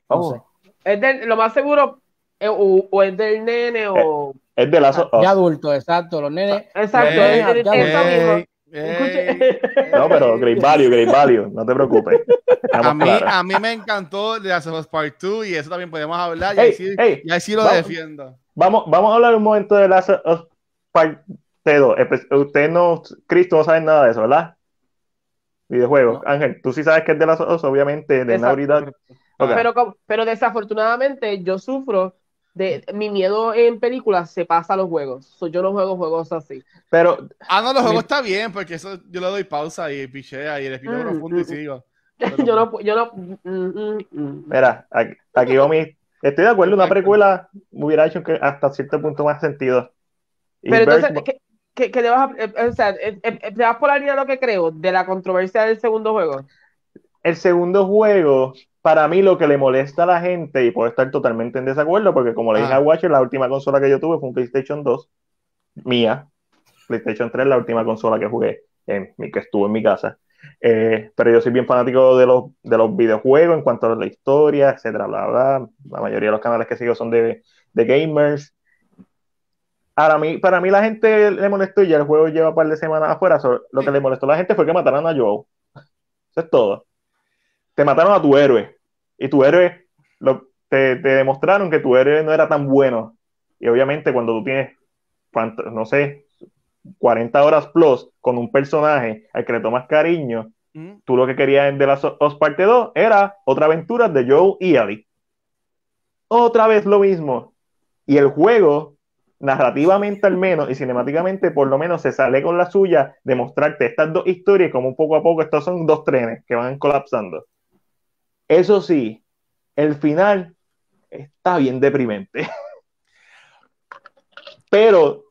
Es de, lo más seguro, eh, o, es del nene o. Es, de la. De adulto, exacto. Los nenes. Exacto, es, mismo. no, pero Great Value, Great Value, no te preocupes. A mí, a mí, me encantó de Last of Part 2 y eso también podemos hablar. y, ahí sí, y ahí sí lo defiendo. Vamos, vamos a hablar un momento de Last of Part 2. Usted no, Cristo, no sabe nada de eso, ¿verdad? Videojuegos. Ángel, tú sí sabes que es de Last of Us, obviamente, de Navidad. Pero, pero desafortunadamente yo sufro de mi miedo en películas se pasa a los juegos. yo no juego juegos así. Pero ah no, los juegos está bien porque eso yo le doy pausa y pichea y respiro mm, profundo y mm, sigo. yo no yo no mm, Mira, aquí, aquí mi estoy de acuerdo, una precuela hubiera hecho que hasta cierto punto más sentido. Pero entonces ¿qué, qué, vas a, eh, o sea, eh, eh, te vas por la línea de lo que creo de la controversia del segundo juego. El segundo juego para mí lo que le molesta a la gente, y puedo estar totalmente en desacuerdo, porque como le dije a Watcher, la última consola que yo tuve fue un PlayStation 2, mía. PlayStation 3, la última consola que jugué, en, que estuvo en mi casa. Eh, pero yo soy bien fanático de los, de los videojuegos en cuanto a la historia, etcétera, bla, bla. La mayoría de los canales que sigo son de, de gamers. Para mí, para mí la gente le molestó y ya el juego lleva un par de semanas afuera. lo que le molestó a la gente fue que mataran a Joe. Eso es todo te mataron a tu héroe y tu héroe lo, te, demostraron que tu héroe no era tan bueno. Y obviamente cuando tú tienes, no sé, 40 horas plus con un personaje al que le tomas cariño, mm. tú lo que querías en The Last of Parte 2 era otra aventura de Joe y Ellie. Otra vez lo mismo. Y el juego, narrativamente al menos y cinemáticamente por lo menos, se sale con la suya de mostrarte estas dos historias como un poco a poco estos son dos trenes que van colapsando. Eso sí, el final está bien deprimente. Pero,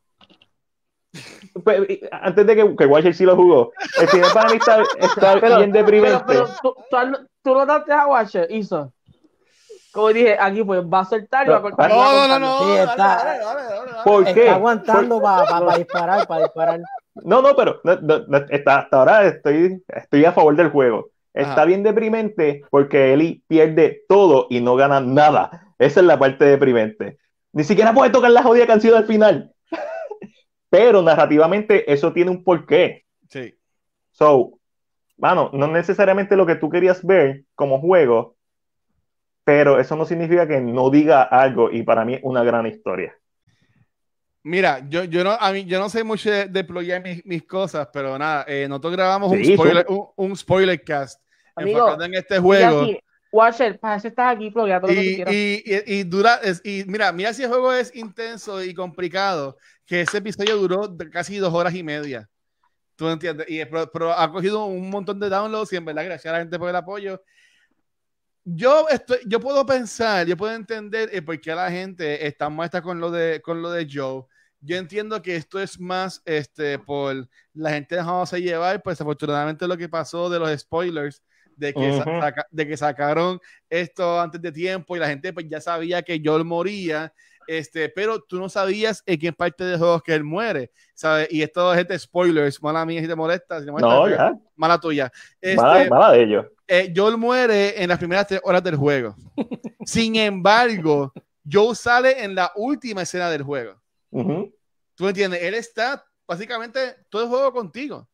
pues, antes de que, que Watcher sí lo jugó, el final para mí está, bien deprimente. Pero, ¿tú, tú, no daste a Watcher, hizo. Como dije, aquí pues va a soltar y va a cortar. No, no, no, sí, está, ¿Por qué? Está aguantando para disparar, para disparar. No, no, pero está, hasta ahora estoy, estoy a favor del juego. Está bien deprimente porque Eli pierde todo y no gana nada. Esa es la parte deprimente. Ni siquiera puede tocar la jodida canción al final. Pero narrativamente eso tiene un porqué. Sí. So, bueno, no necesariamente lo que tú querías ver como juego, pero eso no significa que no diga algo y para mí es una gran historia. Mira, yo, yo, no, a mí, yo no sé mucho de deployar mis, mis cosas, pero nada, eh, nosotros grabamos un, spoiler, un, spoiler cast Amigo, en este juego. Watcher, para eso estás aquí, todo y, lo que y, y, dura, y mira, mira si el juego es intenso y complicado, que ese episodio duró casi dos horas y media. ¿Tú entiendes? Y, pero, ha cogido un montón de downloads y en verdad, gracias a la gente por el apoyo. Yo, estoy, yo puedo pensar, yo puedo entender eh, por qué la gente está muestra con lo de, con lo de Joe. Yo entiendo que esto es más este, por la gente dejándose llevar, pues afortunadamente lo que pasó de los spoilers de que, de que sacaron esto antes de tiempo y la gente pues ya sabía que Joel moría, este, pero tú no sabías en qué parte de juegos que él muere, ¿sabes? Y esto es gente spoilers, mala mía si te molesta, si no, ya. mala tuya. Este, mala, de ellos. Eh, Joel muere en las primeras tres horas del juego. Sin embargo, Joel sale en la última escena del juego. ¿Tú entiendes? Él está básicamente todo el juego contigo.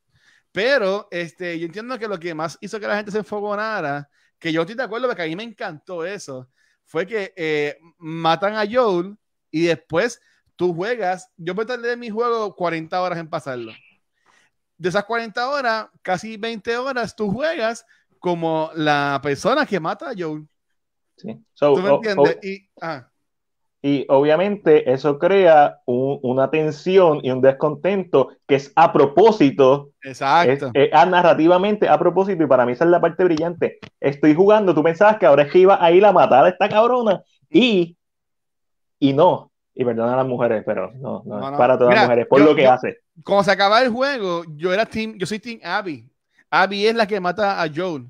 Pero este, yo entiendo que lo que más hizo que la gente se enfogonara, que yo estoy de acuerdo porque a mí me encantó eso, fue que eh, matan a Joel y después tú juegas. Yo me tardé mi juego 40 horas en pasarlo. De esas 40 horas, casi 20 horas, tú juegas como la persona que mata a Joel. Sí. ¿Tú me entiendes? y, ah. Y obviamente eso crea una tensión y un descontento que es a propósito. Exacto. Es, narrativamente a propósito. Y para mí esa es la parte brillante. Estoy jugando, tú pensabas que ahora es que iba a ir a matar a esta cabrona. Y, y no. Y perdona a las mujeres, pero no, no, para todas las mujeres, por lo que hace. Cuando se acaba el juego, yo era team, yo soy team Abby. Abby es la que mata a Joel.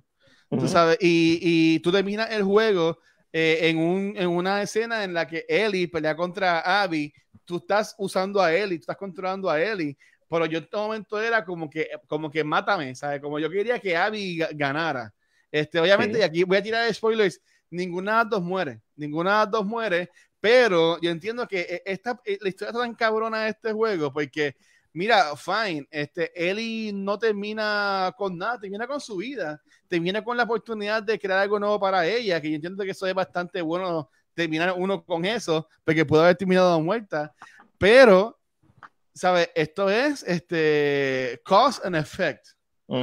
Tú sabes, y, y tú terminas el juego eh, en, un, en, una escena en la que Ellie pelea contra Abby, tú estás usando a Ellie, tú estás controlando a Ellie, pero yo en este momento era como que, como que mátame, ¿sabes? Como yo quería que Abby ganara. Este, obviamente, y aquí voy a tirar spoilers, ninguna de las dos muere, ninguna de las dos muere, pero yo entiendo que eh, esta, eh, la historia está tan cabrona de este juego, porque mira, fine, este, Ellie no termina con nada, termina con su vida, termina con la oportunidad de crear algo nuevo para ella, que yo entiendo que eso es bastante bueno terminar uno con eso, porque pudo haber terminado muerta, pero, ¿sabes? Esto es este, cause and effect.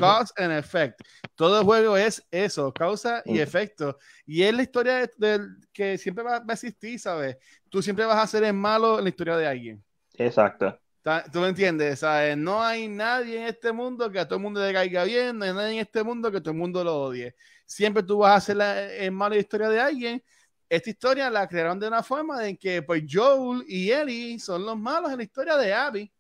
Cause and effect. Todo el juego es eso, causa y efecto. Y es la historia de, que siempre va, va, a existir, ¿sabes? Tú siempre vas a ser el malo en la historia de alguien. Exacto. ¿Tú me entiendes? ¿Sabes? No hay nadie en este mundo que a todo el mundo le caiga bien, no hay nadie en este mundo que todo el mundo lo odie. Siempre tú vas a hacer la en mala historia de alguien. Esta historia la crearon de una forma en que pues Joel y Ellie son los malos en la historia de Abby.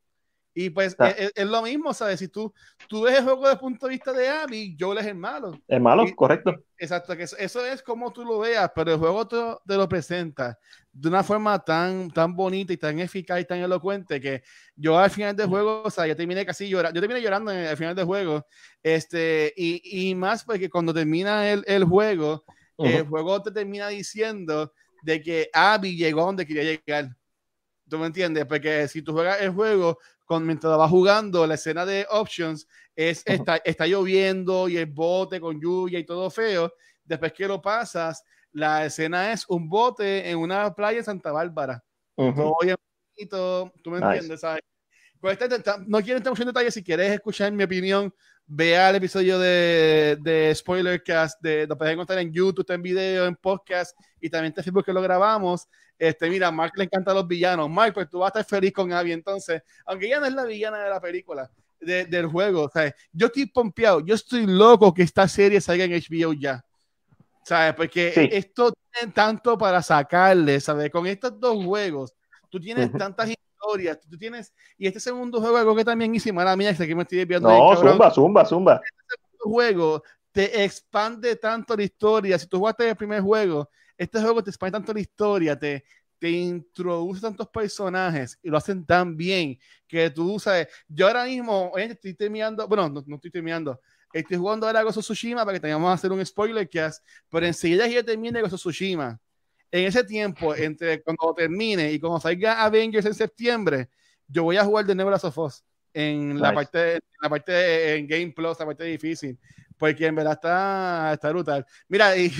Y pues e, e, es, lo mismo, ¿sabes? Si tú, tú ves el juego desde el punto de vista de Abby, Joel es el malo. El malo, correcto. Exacto, que eso, es como tú lo veas, pero el juego te, te, lo presenta de una forma tan, tan bonita y tan eficaz y tan elocuente que yo al final del juego, o sea, yo terminé casi llorando, yo terminé llorando al final del juego, este, y, y más porque cuando termina el, el juego, el juego te termina diciendo de que Abby llegó donde quería llegar. ¿Tú me entiendes? Porque si tú juegas el juego, con, mientras vas jugando, la escena de options es, está, está lloviendo y el bote con lluvia y todo feo. Después que lo pasas, la escena es un bote en una playa en Santa Bárbara. Todo bien bonito, tú me entiendes, ¿sabes? Pues este, no quiero entrar en detalles, si quieres escuchar mi opinión, vea el episodio de, de Spoilercast, de, lo puedes encontrar en YouTube, está en video, en podcast y también en Facebook que lo grabamos. Este, mira, Mark le encanta a los villanos. Mark, pues tú vas a estar feliz con Abby entonces, aunque ella no es la villana de la película, del juego. O sea, yo estoy pompeado, yo estoy loco que esta serie salga en HBO ya. ¿Sabes? Porque esto tiene tanto para sacarle, ¿sabes? Con estos dos juegos, tú tienes tantas historias, tú tienes, y este segundo juego, algo que también hice, mala mía, que me estoy viendo. No, zumba, zumba, zumba. Este segundo juego te expande tanto la historia. Si tú jugaste el primer juego, este juego te expande tanto la historia, te, te introduce tantos personajes y lo hacen tan bien que tú sabes. Yo ahora mismo, oye, estoy terminando, bueno, no, no estoy terminando, estoy jugando ahora of Tsushima para que tengamos a hacer un spoiler cast, pero enseguida que yo termine of Tsushima, en ese tiempo, entre cuando termine y cuando salga Avengers en septiembre, yo voy a jugar de nuevo Last of Us en la parte, en la parte en Game Plus, la parte difícil porque en verdad está, está brutal. Mira, y,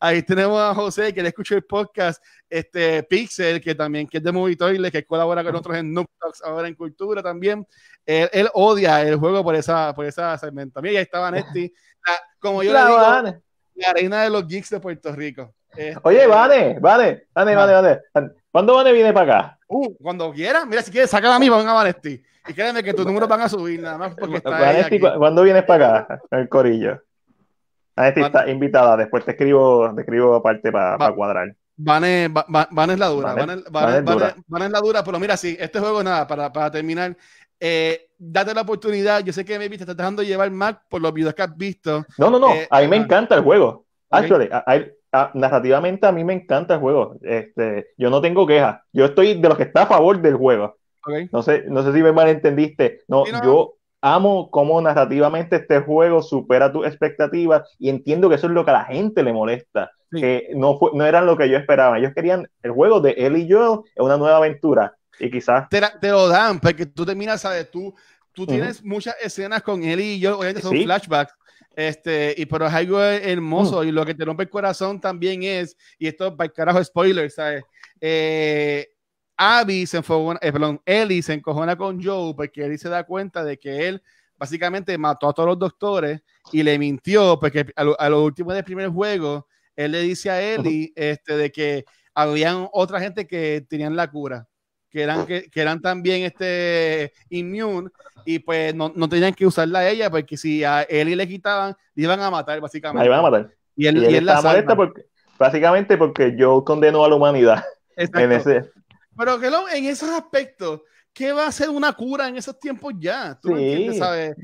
ahí tenemos a José, que le escuchó el podcast, este Pixel, que también que es de Movie Toilet, que colabora con nosotros en Noob Talks ahora en Cultura también. Él, él, odia el juego por esa, por esa segmento. Mira, ahí estaba Nesti, como yo la le digo, la reina de los geeks de Puerto Rico. Este, Oye, Vane, Vane, Vane, Vane, Vane. ¿Cuándo Vane viene para acá? Uh, cuando quiera. Mira, si quieres, saca a mí, van a Vanesti. Y créeme que tus números van a subir, nada más porque está Vanesti, ¿cuándo vienes para acá? El corillo. Vanesti está invitada. Después te escribo, te escribo aparte para cuadrar. Van es, la dura. Van es, la dura, pero mira, sí, este juego, nada, para, para terminar, eh, date la oportunidad. Yo sé que me te estás dejando llevar Mac por los videos que has visto. No, no, no. Eh, a mí me encanta el juego. Actually, narrativamente a mí me encanta el juego. Este, yo no tengo quejas. Yo estoy de los que está a favor del juego. No, sé, no sé si me malentendiste. No, yo amo cómo narrativamente este juego supera tus expectativas y entiendo que eso es lo que a la gente le molesta. Que no, fue, no eran lo que yo esperaba. Ellos querían el juego de él y yo, una nueva aventura. Y quizás. Te, te lo dan, porque tú terminas, ¿sabes? Tú, tú tienes muchas escenas con él y yo, obviamente son flashbacks este, y pero es algo hermoso mm. y lo que te rompe el corazón también es, y esto para el carajo spoiler, ¿sabes? Eh, Abby se enfogona, eh, perdón, Ellie se encojona con Joe porque Ellie se da cuenta de que él básicamente mató a todos los doctores y le mintió porque a lo, a lo último del primer juego él le dice a Ellie este, de que habían otra gente que tenían la cura que eran, que, que eran también este, immune y pues no, no, tenían que usarla a ella porque si a él le quitaban, le iban a matar básicamente. La iban a matar. Y él, y él, la molesta porque, básicamente porque yo condeno a la humanidad. En ese... Pero que en esos aspectos, ¿qué va a ser una cura en esos tiempos ya? ¿Tú sí. entiendes, sabes?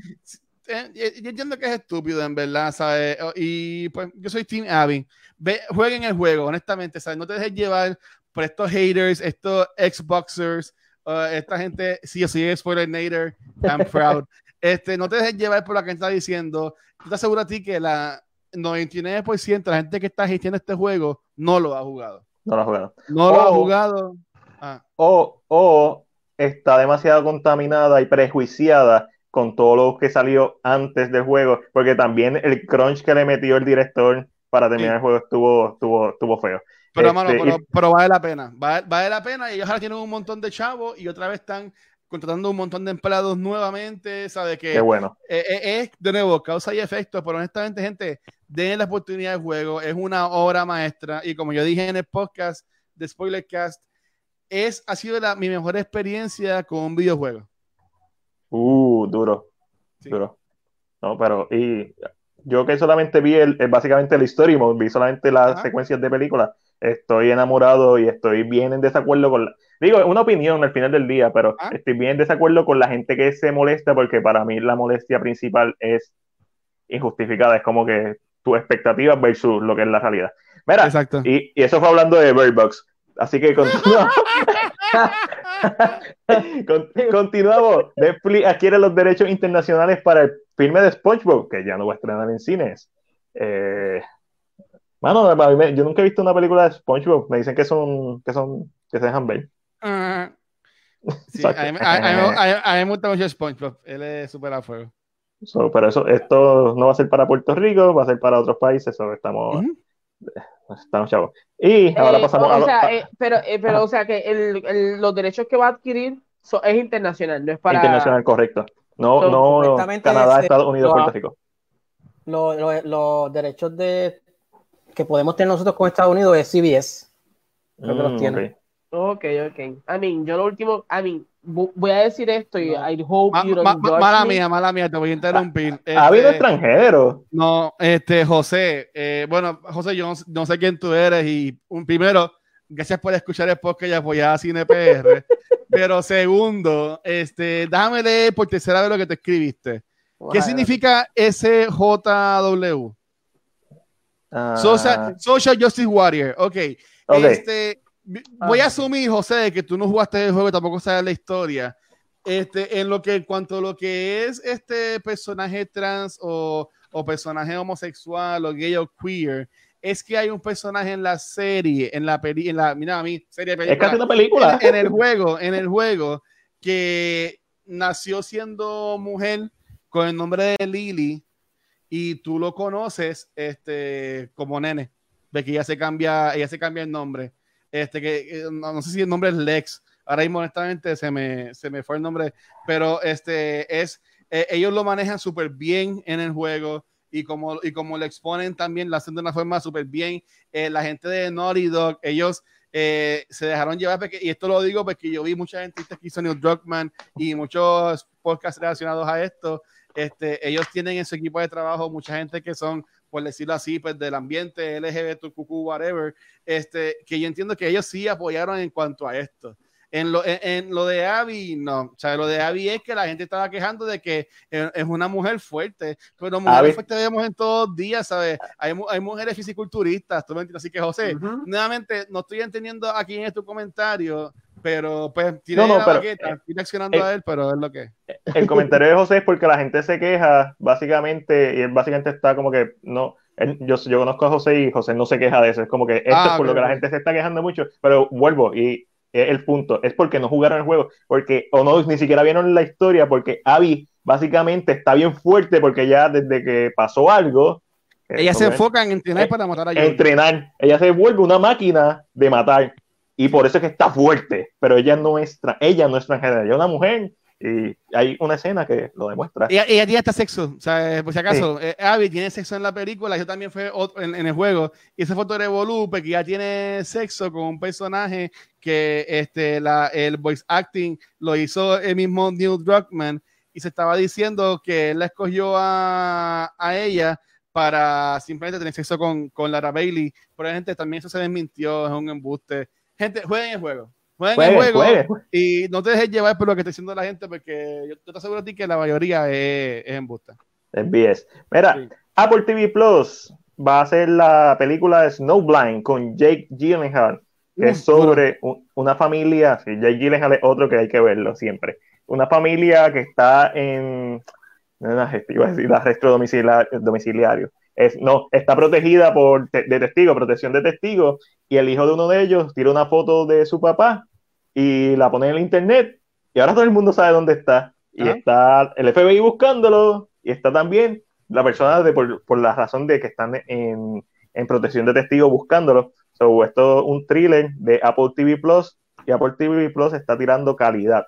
Eh, eh, yo entiendo que es estúpido, en verdad, ¿sabes? Y pues yo soy Team Abby. Ve, jueguen el juego, honestamente, ¿sabes? No te dejes llevar por estos haters, estos Xboxers, uh, esta gente, si yo soy spoiler nader, I'm proud. Este, no te dejes llevar por lo que está diciendo. Yo te aseguro a ti que la 99% de la gente que está asistiendo este juego no lo ha jugado. No lo ha jugado. No lo ha jugado. Ah. O, o está demasiado contaminada y prejuiciada con todo lo que salió antes del juego, porque también el crunch que le metió el director para terminar el juego estuvo, estuvo, estuvo feo. Pero, este, pero, vale la pena. Vale, vale, la pena. Y ellos ahora tienen un montón de chavos y otra vez están contratando un montón de empleados nuevamente. ¿Sabe que Qué bueno. Eh, eh, es, de nuevo, causa y efecto. Pero honestamente, gente, den la oportunidad de juego. Es una obra maestra. Y como yo dije en el podcast de Spoilercast, es, ha sido la, mi mejor experiencia con un videojuego. Uh, duro. Duro. No, pero y yo que solamente vi el, básicamente la historia y vi solamente las secuencias de películas estoy enamorado y estoy bien en desacuerdo con la... Digo, es una opinión al final del día, pero ah. estoy bien en desacuerdo con la gente que se molesta porque para mí la molestia principal es injustificada, es como que tu expectativa versus lo que es la realidad. Mira, Exacto. Y, y eso fue hablando de Bird Box. Así que continuamos. continuamos. Netflix adquiere los derechos internacionales para el filme de SpongeBob, que ya no va a estrenar en cines. Eh, Mano, yo nunca he visto una película de SpongeBob. Me dicen que son, que son, que se dejan ver. Uh, sí, a, mí, a, me gusta mucho SpongeBob. Él es súper a fuego. pero eso, esto no va a ser para Puerto Rico, va a ser para otros países. estamos, estamos chavos. Y ahora eh, pasamos a. O sea, eh, pero, eh, pero o sea, que el, el, los derechos que va a adquirir es internacional, no es para. Internacional, correcto. No, no Canadá, Estados Unidos, Puerto Rico. Los, los derechos de que podemos tener nosotros con Estados Unidos es CBS. Creo que los mm, tiene. Ok, ok. I mean, yo lo último, I mean, voy a decir esto y I hope you don't Mala mía, mala mía, te voy a interrumpir. ¿Ha habido este, extranjeros? No, este, José, eh, bueno, José, yo no, sé quién tú eres y un, primero, gracias por escuchar el podcast y apoyar a CinePR. pero segundo, este, déjame leer por tercera vez lo que te escribiste. ¿Qué significa SJW? Social, Social, Justice Warrior. Ok. Este, voy a asumir, José, que tú no jugaste el juego tampoco sabes la historia. Este, en lo que, en cuanto a lo que es este personaje trans o, o personaje homosexual o gay o queer, es que hay un personaje en la serie, en la peli, en la, mira a mí, serie película. Es casi una película. En, en, el juego, en el juego, que nació siendo mujer con el nombre de Lily y tú lo conoces este, como nene, de que ella se cambia, ella se cambia el nombre. Este, que eh, no, sé si el nombre es Lex. Ahora mismo, honestamente, se me, se me fue el nombre, pero este es, eh, ellos lo manejan súper bien en el juego y como, y como lo exponen también, lo hacen de una forma súper bien. Eh, la gente de Naughty Dog, ellos eh, se dejaron llevar, y esto lo digo porque yo vi mucha gente que hizo Neil Druckmann y muchos podcasts relacionados a esto. Este, ellos tienen en su equipo de trabajo mucha gente que son, por decirlo así, pues del ambiente LGBTQ, whatever, este, que yo entiendo que ellos sí apoyaron en cuanto a esto. En lo, en, lo de Abby, no. O sea, lo de Abby es que la gente estaba quejando de que es una mujer fuerte, pero mujeres fuertes vemos en todos días, ¿sabes? Hay, hay mujeres fisiculturistas, ¿tú me entiendes? Así que, José, nuevamente, no estoy entendiendo aquí en tu comentario, pero pues tiene no, no, la estoy accionando eh, a él, pero es lo que El comentario de José es porque la gente se queja, básicamente, y él básicamente está como que, no, yo, yo conozco a José y José no se queja de eso, es como que esto es ah, por lo que la gente se está quejando mucho, pero vuelvo, y el punto, es porque no jugaron el juego, porque o no ni siquiera vieron la historia, porque Abby básicamente está bien fuerte porque ya desde que pasó algo. Ella se enfoca en entrenar para matar a Entrenar. Ella se vuelve una máquina de matar. Y por eso es que está fuerte. Pero ella no es, ella no es transgénero. Ella es una mujer y hay una escena que lo demuestra. Ella, ella tiene hasta sexo. O sea, por si acaso, eh, Abby tiene sexo en la película, yo también fue en, en, el juego. Y esa foto de Volupe, que ya tiene sexo con un personaje que este, la, el voice acting lo hizo el mismo Neil Druckmann. Y se estaba diciendo que él la escogió a, a ella para simplemente tener sexo con, con Lara Bailey. Pero gente, también eso se desmintió, es un embuste. Gente, jueguen el juego Jueguen el juego y no te dejes llevar por lo que está diciendo la gente, porque yo, te aseguro a ti que la mayoría es, es en busta. Es BS. Mira, Apple TV Plus va a ser la película Snowblind con Jake Gyllenhaal, que es sobre una familia, sí, Jake Gyllenhaal es otro que hay que verlo siempre, una familia que está en, iba a decir, arresto domiciliario, domiciliario. Es, no, está protegida por de testigo, protección de testigos, y el hijo de uno de ellos tira una foto de su papá y la pone en el internet y ahora todo el mundo sabe dónde está. Y está el FBI buscándolo y está también la persona de, por, por la razón de que están en, en protección de testigos buscándolo. So, esto es un thriller de Apple TV Plus y Apple TV Plus está tirando calidad.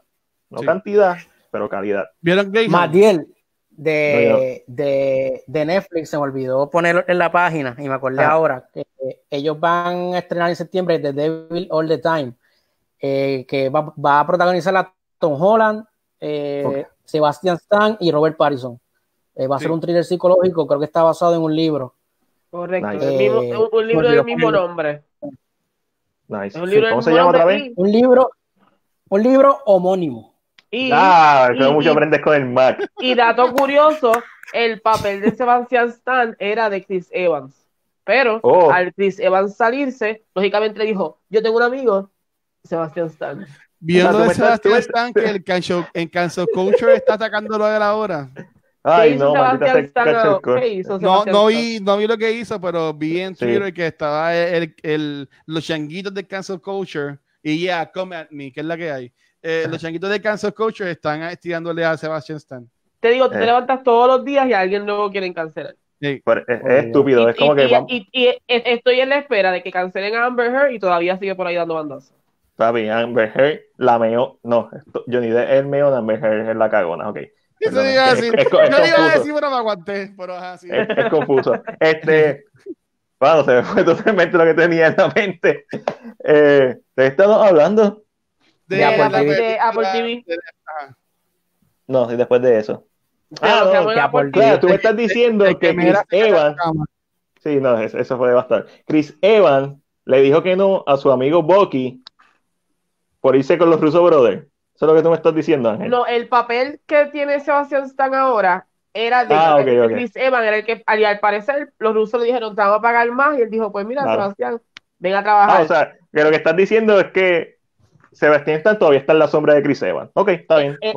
No cantidad, pero calidad. ¿Vieron Matiel, de, de, de, Netflix, se me olvidó ponerlo en la página y me acordé ah. ahora que ellos van a estrenar en septiembre The Devil All the Time. Eh, que va, va, a protagonizar a Tom Holland, eh, Sebastian Stan y Robert Pattinson. Eh, va a ser un thriller psicológico, creo que está basado en un libro. Correcto, un, libro del mismo nombre. Nice. ¿Cómo se llama otra vez? Un libro, un libro homónimo. Y, ah, que mucho aprendes con el Mac. Y dato curioso, el papel de Sebastian Stan era de Chris Evans. Pero oh. al Chris Evans salirse, lógicamente le dijo, yo tengo un amigo Sebastián Stan. Viendo de Sebastián Stan que el canso, en Cancel Culture está atacándolo de la hora. Ay, no, no, no vi, no vi lo que hizo, pero vi en Twitter que estaba el, el, los changuitos de Cancel Culture y ya, yeah, come at me, que es la que hay. Eh, los changuitos de Cancel Culture están estirándole a Sebastián Stan. Te digo, te eh. levantas todos los días y alguien nuevo quiere cancelar. es, estúpido, es como que. Y, y, estoy en la espera de que cancelen a Amber Heard y todavía sigue por ahí dando bandazos. Está bien, Amber Heard la meó. No, Johnny Depp el meo de Amber Heard es la cagona, ok. Eso iba a decir. Es, Yo iba a decir, pero me aguanté. Pero así. Es, es, confuso. Este. Bueno, se me fue totalmente lo que tenía en la mente. Eh, ¿De estamos hablando? De, de, Apple, TV. De Apple TV. No, y después de eso. Ah, no, que Apple claro, tú me estás diciendo que Chris Evans. Sí, no, eso, eso fue devastador. Chris Evans le dijo que no a su amigo Bucky por irse con los Russo Brothers. Eso es lo que tú me estás diciendo, Ángel. No, el papel que tiene Sebastián Stan ahora era de ah, Chris Evans, era el que al, parecer los rusos le dijeron, te vamos a pagar más, y él dijo, pues mira, Sebastián, ven a trabajar. Ah, o sea, que lo que estás diciendo es que Sebastián Stan todavía está en la sombra de Chris Evans. Ok, está bien. Eh,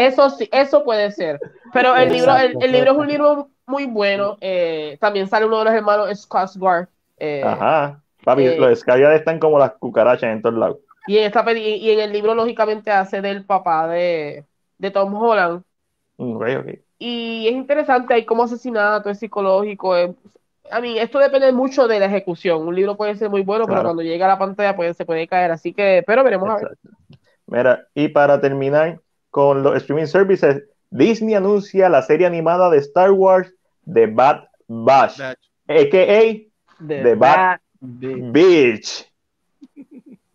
eso sí, eso puede ser. Pero el libro, el, libro es un libro muy bueno. Eh, también sale uno de los hermanos Skarsgård. Eh, Ajá. Papi, eh, los Skarsgård están como las cucarachas en todos lados. Y en, esta y en el libro, lógicamente, hace del papá de, de Tom Holland. Mm, y es interesante, hay como asesinato, es psicológico. A mí, esto depende mucho de la ejecución. Un libro puede ser muy bueno, pero cuando llega a la pantalla puede, se puede caer. Así que, pero veremos a ver. Mira, y para terminar con los streaming services, Disney anuncia la serie animada de Star Wars The Bad Bash, a.k.a. The, Bad, Bitch.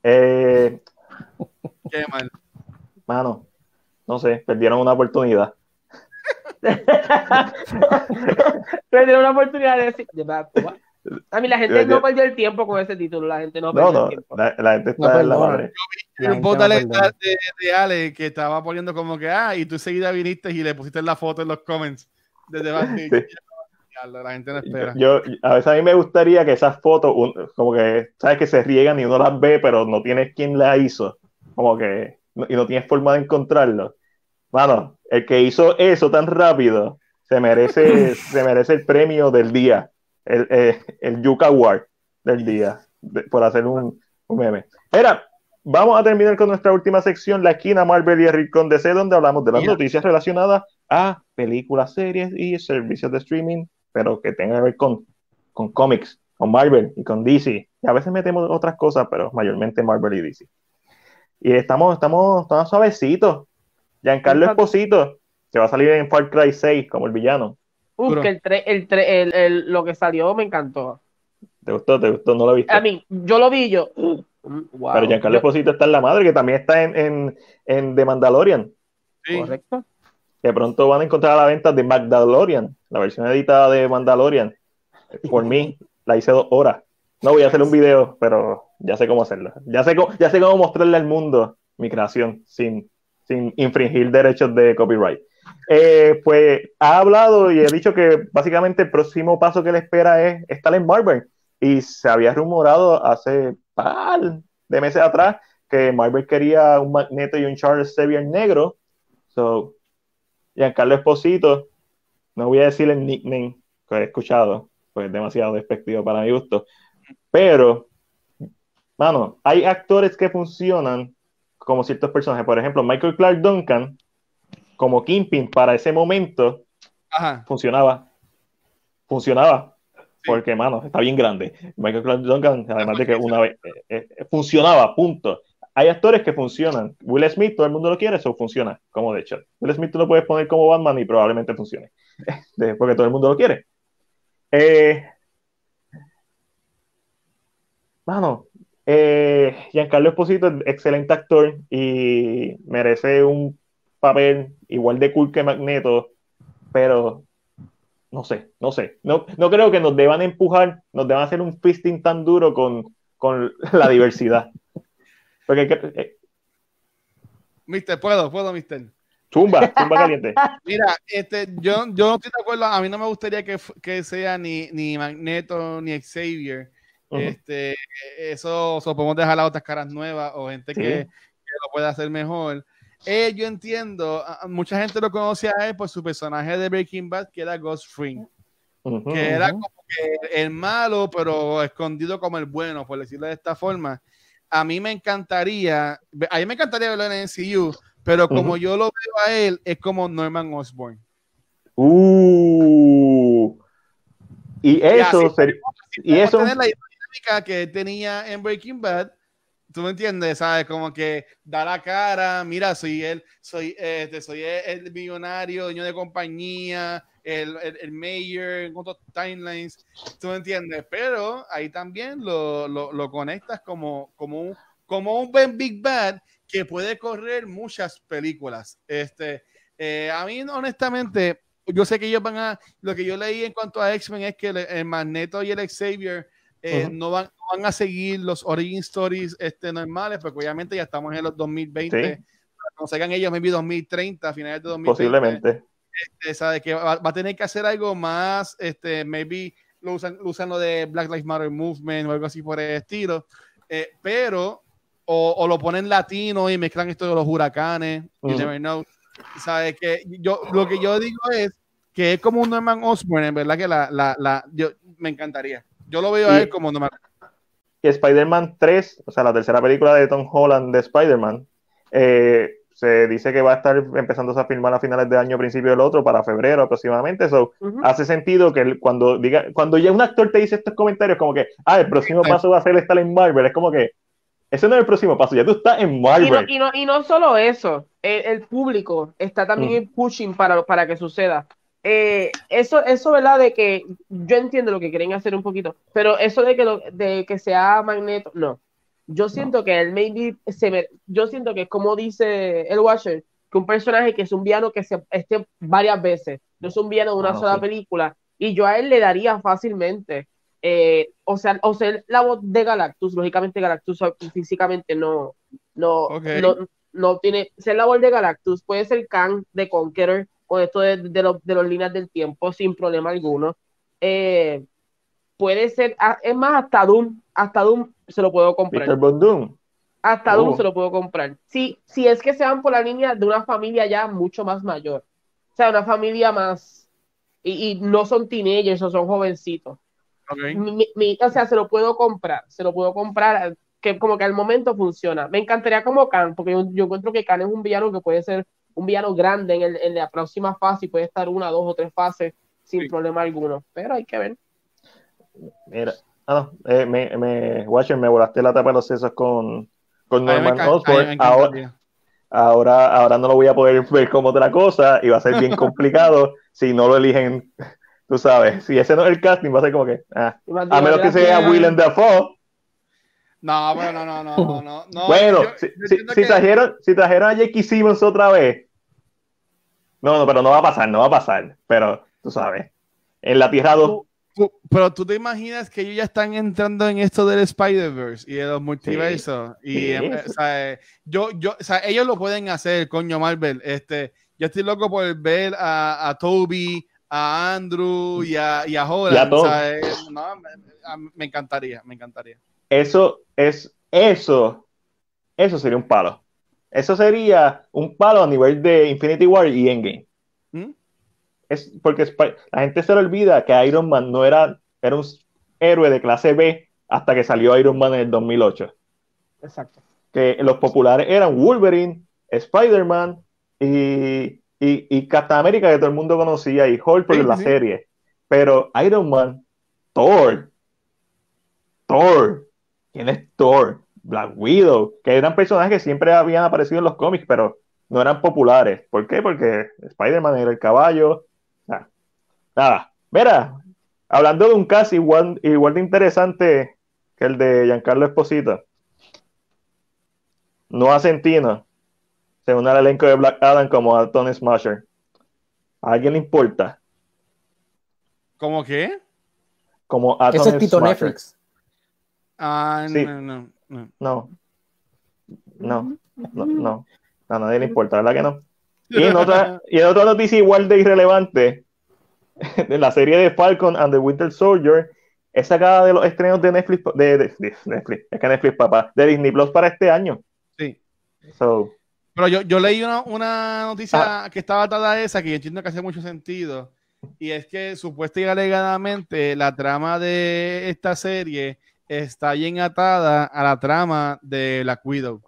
Eh, Qué mal. Mano, no sé, perdieron una oportunidad. perdieron una oportunidad de decir, a mí la gente no perdió el tiempo con ese título, la gente no perdió el tiempo. La, la gente está en la madre. Yo vi un post de, de, Ale que estaba poniendo como que, ah, y tú seguida viniste y le pusiste la foto en los comments de The La gente no espera. Yo, a veces a mí me gustaría que esas fotos, como que, sabes que se riegan y uno las ve, pero no tienes quién la hizo. Como que, y no tienes forma de encontrarlo. Bueno, el que hizo eso tan rápido se merece, se merece el premio del día el, eh, el Yuka Award del día por hacer un, meme. Era, vamos a terminar con nuestra última sección, la esquina Marvel y Rincón DC, donde hablamos de las noticias relacionadas a películas, series y servicios de streaming, pero que tengan que ver con, con cómics, con Marvel y con DC. Y a veces metemos otras cosas, pero mayormente Marvel y DC. Y estamos, estamos, estamos suavecitos. Giancarlo Esposito, que va a salir en Far Cry 6 como el villano. Uf, que el, el, el, lo que salió me encantó. ¿Te gustó? ¿Te gustó? ¿No lo viste? A mí, yo lo vi yo. wow. Pero Giancarlo Esposito está en la madre, que también está en, en, en The Mandalorian. Sí. Correcto. Que pronto van a encontrar a la venta de Mandalorian, la versión editada de Mandalorian. Por mí, la hice dos horas. No voy a hacer un video, pero ya sé cómo hacerlo. Ya sé cómo, ya sé cómo mostrarle al mundo mi creación sin, sin infringir derechos de copyright eh, pues ha hablado y ha dicho que básicamente el próximo paso que le espera es estar en Marvel. Y se había rumorado hace par de meses atrás que Marvel quería un Magneto y un Charles Xavier negro. So, Giancarlo Esposito, no voy a decir el nickname que he escuchado, pues es demasiado despectivo para mi gusto. Pero, mano, hay actores que funcionan como ciertos personajes. Por ejemplo, Michael Clark Duncan como Kingpin para ese momento funcionaba. Funcionaba. Porque, mano, está bien grande. Michael Clark Duncan, además de que una vez eh, eh, funcionaba, punto. Hay actores que funcionan. Will Smith, todo el mundo lo quiere, eso funciona, como de hecho. Will Smith tú lo puedes poner como Batman y probablemente funcione. porque todo el mundo lo quiere. Eh, mano, eh, Giancarlo Esposito, excelente actor y merece un papel igual de cool que Magneto, pero no sé, no sé. No, no creo que nos deban empujar, nos deban hacer un fisting tan duro con, con la diversidad. Porque. Eh, mister, puedo, puedo, mister. Zumba, zumba caliente. Mira, este, yo, yo no estoy de acuerdo, a mí no me gustaría que, que sea ni, ni Magneto ni Xavier. Este, eso, podemos dejar las otras caras nuevas o gente que, que, lo pueda hacer mejor. Eh, yo entiendo, mucha gente lo conoce a él por su personaje de Breaking Bad, que era Ghost Fring, que era como que el malo, pero escondido como el bueno, por decirlo de esta forma. A mí me encantaría, a mí me encantaría verlo en el MCU, pero como yo lo veo a él, es como Norman Osborn. Uh, y eso, y, eso. la que tenía en Breaking Bad, ¿Tú me entiendes? ¿Sabes? Como que da la cara, mira, soy él, soy, este, soy el, millonario, dueño de compañía, el, el, el mayor, en cuanto timelines, ¿tú me entiendes? Pero ahí también lo, lo, lo conectas como, como, un, como un Ben Big Bad que puede correr muchas películas. Este, eh, a mí, honestamente, yo sé que ellos van a, lo que yo leí en cuanto a X-Men es que el Magneto y el Xavier eh, no, van, van, a seguir los origin stories este, normales, porque obviamente ya estamos en los 2020. Cuando salgan ellos, maybe 2030, finales de 2020. Posiblemente. Este, sabe que va, a tener que hacer algo más, este, maybe lo usan, usan lo de Black Lives Matter Movement o algo así por el estilo. Eh, pero, o, o, lo ponen latino y mezclan esto de los huracanes. You never know. ¿Sabe? Que yo, lo que yo digo es que es como un Norman Osborn, en verdad que la, la, la yo, me encantaría. Yo lo veo a él como normal. Y Spider-Man 3, o sea, la tercera película de Tom Holland de Spider-Man, eh, se dice que va a estar empezando a filmar a finales de año, principio del otro, para febrero aproximadamente. Eso hace sentido que cuando diga, cuando ya un actor te dice estos comentarios, como que, ah, el próximo paso va a ser estar en Marvel, es como que, ese no es el próximo paso, ya tú estás en Marvel. Y no, y no, solo eso, el, público está también pushing para, para que suceda. Eh, eso, eso, ¿verdad? De que yo entiendo lo que quieren hacer un poquito, pero eso de que, lo, de que sea Magneto, no. Yo siento que él maybe se me, yo siento que es como dice el Watcher, que un personaje que es un villano que se esté varias veces, no es un villano de una ah, sola película, y yo a él le daría fácilmente, eh, o sea, o sea, la voz de Galactus, lógicamente Galactus físicamente no, no, no, no, tiene, ser la voz de Galactus, puede ser Kang de Conqueror, con esto de, de, de los líneas del tiempo sin problema alguno. Eh, puede ser, ah, es más, hasta Doom, hasta Doom se lo puedo comprar. Hasta Doom oh. se lo puedo comprar. Si, si es que se van por la línea de una familia ya mucho más mayor. O sea, una familia más. Y, no son teenagers o son jovencitos. o sea, se lo puedo comprar. Se lo puedo comprar. Que como que al momento funciona. Me encantaría como Khan, porque yo, yo encuentro que Khan es un villano que puede ser un villano grande en, el, en la próxima fase y puede estar una, dos o tres fases sin problema alguno. Pero hay que ver. Mira, ah, eh, me, me, Watcher, me volaste la tapa de los sesos con, con Norman Osborn. Ahora, ahora, ahora no lo voy a poder ver como otra cosa y va a ser bien complicado si no lo eligen. Tú sabes, si ese no es el casting, va a ser como que. Ah, a menos que sea Willem Dafoe. No, bueno, no, no, no, no. no bueno, si, si, trajeron, si trajeron a Jackie Simmons otra vez, no, no, pero no va a pasar, no va a pasar. Pero tú sabes, en la Tierra 2. Pero tú te imaginas que ellos ya están entrando en esto del Spider-Verse y de los multiversos. Y em, o sea, yo, yo, o sea, ellos lo pueden hacer, coño Marvel. Este, yo estoy loco por ver a, a Toby, a Andrew y a, y a Holland. o sea, no, me, me encantaría, me encantaría. Eso es, eso, eso sería un palo. Eso sería un palo a nivel de Infinity War y Endgame. ¿Mm? Es porque la gente se le olvida que Iron Man no era, era un héroe de clase B hasta que salió Iron Man en el 2008. Exacto. Que los populares eran Wolverine, Spider-Man y, y, Captain America que todo el mundo conocía y Hulk por la serie. Pero Iron Man, Thor, Thor, ¿quién es Thor? Black Widow, que eran personajes que siempre habían aparecido en los cómics, pero no eran populares. ¿Por qué? Porque Spider-Man era el caballo. Nada. Mira, hablando de un caso igual, igual de interesante que el de Giancarlo Esposito, Noah Centino se une al elenco de Black Adam como a Tony Smasher. ¿A alguien le importa? ¿Cómo qué? Como a Ese es Tito Netflix. Ah, no, no. No. No. No. No. A nadie le importa, ¿verdad que no? Y en otra, y en otra noticia igual de irrelevante, de la serie de Falcon and the Winter Soldier, es sacada de los estrenos de Netflix, de, Netflix, es que Netflix, papá, de Disney Plus para este año. Sí. Pero yo, yo leí una, una noticia ah. que estaba atada a esa, que yo entiendo que hace mucho sentido, y es que supuestamente y alegadamente la trama de esta serie está bien atada a la trama de la Widow.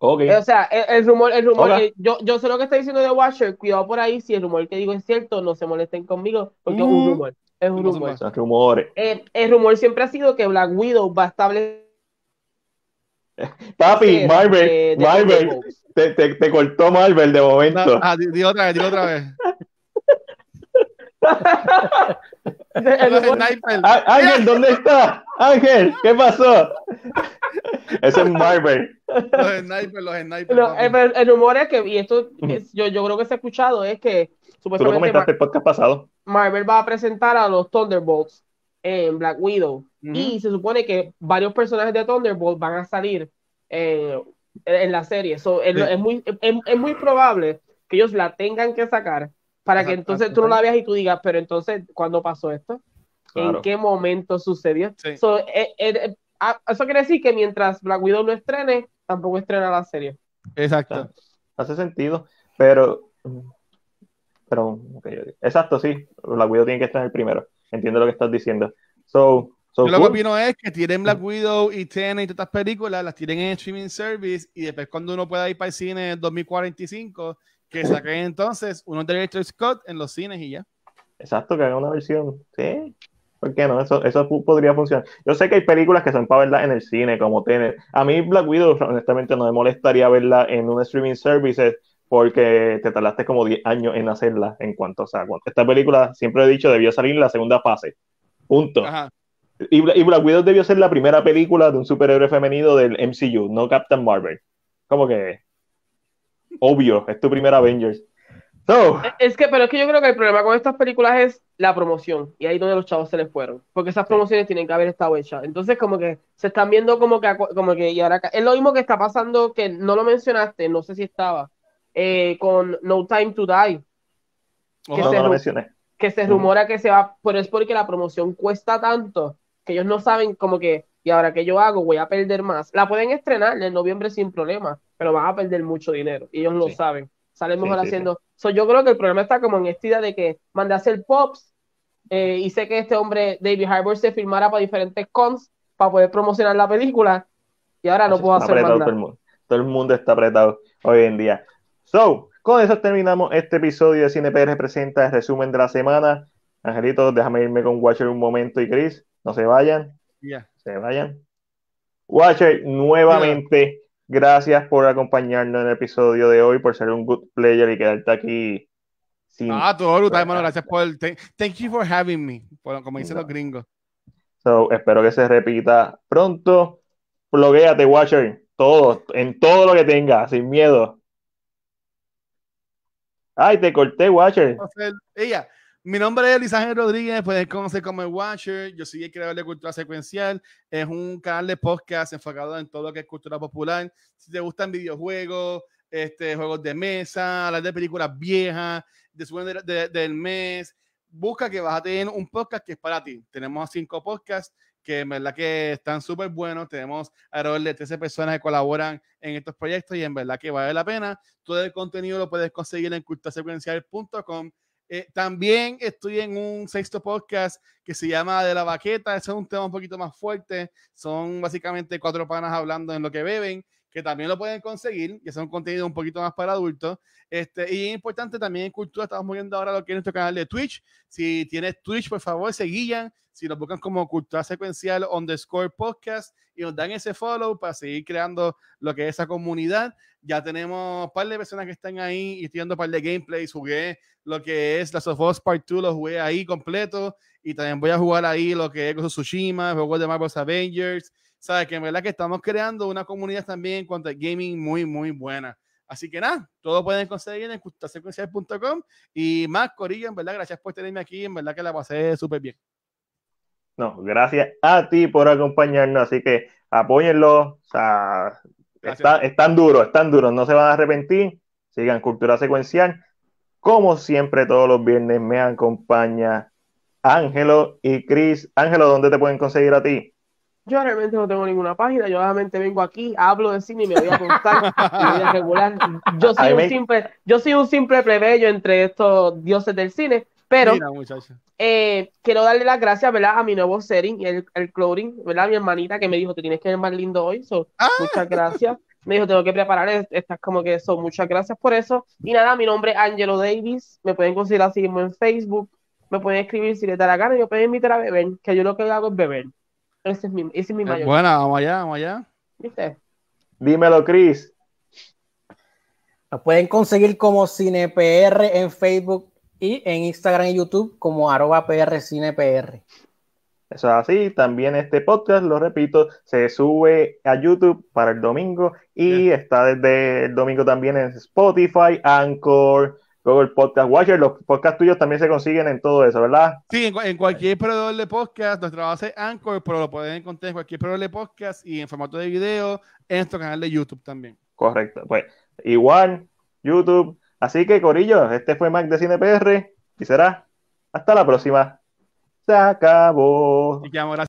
Okay. O sea, el, rumor, el rumor, yo, yo sé lo que está diciendo de Watcher, cuidado por ahí, si el rumor que digo es cierto, no se molesten conmigo, porque es un mm. rumor. Es un rumor. El, rumor siempre ha sido que Black Widow va a establecer. Papi, Marvel, Marvel, te, te, te, cortó Marvel de momento. Ah, di, otra vez, di otra vez. Ángel, ¿dónde está? Ángel, ¿qué pasó? Ese es Marvel. Los snipers, los snipers. el, rumor es que, y esto yo, yo creo que se ha escuchado, es que supuestamente. Tú lo comentaste el podcast pasado. Marvel va a presentar a los Thunderbolts en Black Widow. Y se supone que varios personajes de Thunderbolts van a salir en, la serie. es, muy, es muy probable que ellos la tengan que sacar para que entonces tú no la veas y tú digas, pero entonces, ¿cuándo pasó esto? ¿En qué momento sucedió? Eh, eh, eh, ah, eso quiere decir que mientras Black Widow no estrene, tampoco estrena la serie. Exacto. hace sentido, pero. Pero, exacto, sí. Black Widow tiene que estar el primero. Entiendo lo que estás diciendo. So, Yo lo que opino es que tienen Black Widow y Tenet y todas estas películas, las tienen en streaming service y después cuando uno pueda ir para el cine en 2045 que saquen entonces unos Director Scott en los cines y ya. Exacto, que haga una versión. Sí. ¿Por qué no? Eso, eso podría funcionar. Yo sé que hay películas que son para verla en el cine, como Tener. A mí Black Widow, honestamente, no me molestaría verla en un streaming service, porque te tardaste como 10 años en hacerla en cuanto, o sea, esta película, siempre he dicho, debió salir en la segunda fase. Punto. Y, Black Widow debió ser la primera película de un superhéroe femenino del MCU, no Captain Marvel. Como que obvio, es tu primera Avengers. Es que, pero es que yo creo que el problema con estas películas es la promoción. Y ahí donde los chavos se les fueron. Porque esas promociones tienen que haber estado hechas. Entonces, como que se están viendo como que, como que, y ahora es lo mismo que está pasando, que no lo mencionaste, no sé si estaba, eh, con No Time to Die. Que, se, lo mencioné. que se rumora que se va, pero es porque la promoción cuesta tanto que ellos no saben como que, y ahora que yo hago, voy a perder más. La pueden estrenar en noviembre sin problema, pero van a perder mucho dinero. Y ellos lo saben. Salen mejor haciendo yo creo que el problema está como en esta idea de que mandé a hacer pops eh, y sé que este hombre, David Harbour, se filmara para diferentes cons para poder promocionar la película y ahora no puedo hacer nada. Todo el, mundo. todo el mundo está apretado hoy en día. So, con eso terminamos este episodio de Cine PR presenta el resumen de la semana. Angelito, déjame irme con Watcher un momento y Chris, no se vayan. Ya. Se vayan. Watcher, nuevamente. Gracias por acompañarnos en el episodio de hoy, por ser un good player y quedarte aquí sin. Ah, todo brutal, hermano. Gracias por. El thank you for having me, como dicen los gringos. So, espero que se repita pronto. Blogueate, Watcher. Todo, en todo lo que tengas, sin miedo. Ay, te corté, Watcher. Ella. Mi nombre es Ángel Rodríguez, puedes conocer como el Watcher. Yo soy el creador de Cultura Secuencial. Es un canal de podcast enfocado en todo lo que es cultura popular. Si te gustan videojuegos, este, juegos de mesa, hablar de películas viejas, de, del mes, busca que vas a tener un podcast que es para ti. Tenemos cinco podcasts que en verdad que están súper buenos. Tenemos alrededor de 13 personas que colaboran en estos proyectos y en verdad que vale la pena. Todo el contenido lo puedes conseguir en culturasecuencial.com eh, también estoy en un sexto podcast que se llama De la Baqueta. Ese es un tema un poquito más fuerte. Son básicamente cuatro panas hablando en lo que beben, que también lo pueden conseguir, que es un contenido un poquito más para adultos. Este, y es importante también en cultura, estamos moviendo ahora lo que es nuestro canal de Twitch. Si tienes Twitch, por favor, se guían. Si nos buscan como Cultura Secuencial Underscore Podcast y nos dan ese follow para seguir creando lo que es esa comunidad. Ya tenemos un par de personas que están ahí y estoy un par de gameplays. Jugué lo que es la of Us Part 2, lo jugué ahí completo. Y también voy a jugar ahí lo que es Tsushima, juegos de Marvel's Avengers. Sabes que en verdad que estamos creando una comunidad también en cuanto a gaming muy, muy buena. Así que nada, todo pueden conseguir en secuencial.com y más Corillo, en verdad, gracias por tenerme aquí, en verdad que la pasé súper bien. No, gracias a ti por acompañarnos, así que apóyenlo, o sea, están duros, están duros, no se van a arrepentir, sigan Cultura Secuencial, como siempre todos los viernes me acompaña Ángelo y Cris. Ángelo, ¿dónde te pueden conseguir a ti? Yo realmente no tengo ninguna página, yo realmente vengo aquí, hablo de cine y me voy a contar voy regular. Yo soy, un simple, yo soy un simple plebeyo entre estos dioses del cine, pero eh, quiero darle las gracias, ¿verdad? A mi nuevo setting, el, el clothing, ¿verdad? Mi hermanita que me dijo, te tienes que ver más lindo hoy. Ah. Muchas gracias. Me dijo, tengo que preparar, estás como que eso. Muchas gracias por eso. Y nada, mi nombre es Angelo Davis. Me pueden conseguir así en Facebook. Me pueden escribir si les da la gana y me pueden invitar a beber, que yo lo que hago es beber. Ese es mi, ese es mi mayor. Bueno, vamos allá, vamos allá. ¿Viste? Dímelo, Chris. Lo pueden conseguir como CinePR en Facebook y en Instagram y YouTube como arroba PRCinePR. Eso es así. También este podcast, lo repito, se sube a YouTube para el domingo y está desde el domingo también en Spotify, Anchor, Google Podcast Watcher. Los podcasts tuyos también se consiguen en todo eso, ¿verdad? Sí, en, cualquier proveedor de podcast. Nuestra base es Anchor, pero lo pueden encontrar en cualquier proveedor de podcast y en formato de video en nuestro canal de YouTube también. Correcto. Pues igual, YouTube Así que, Corillo, este fue Mac de CinePR y será hasta la próxima. Se acabó.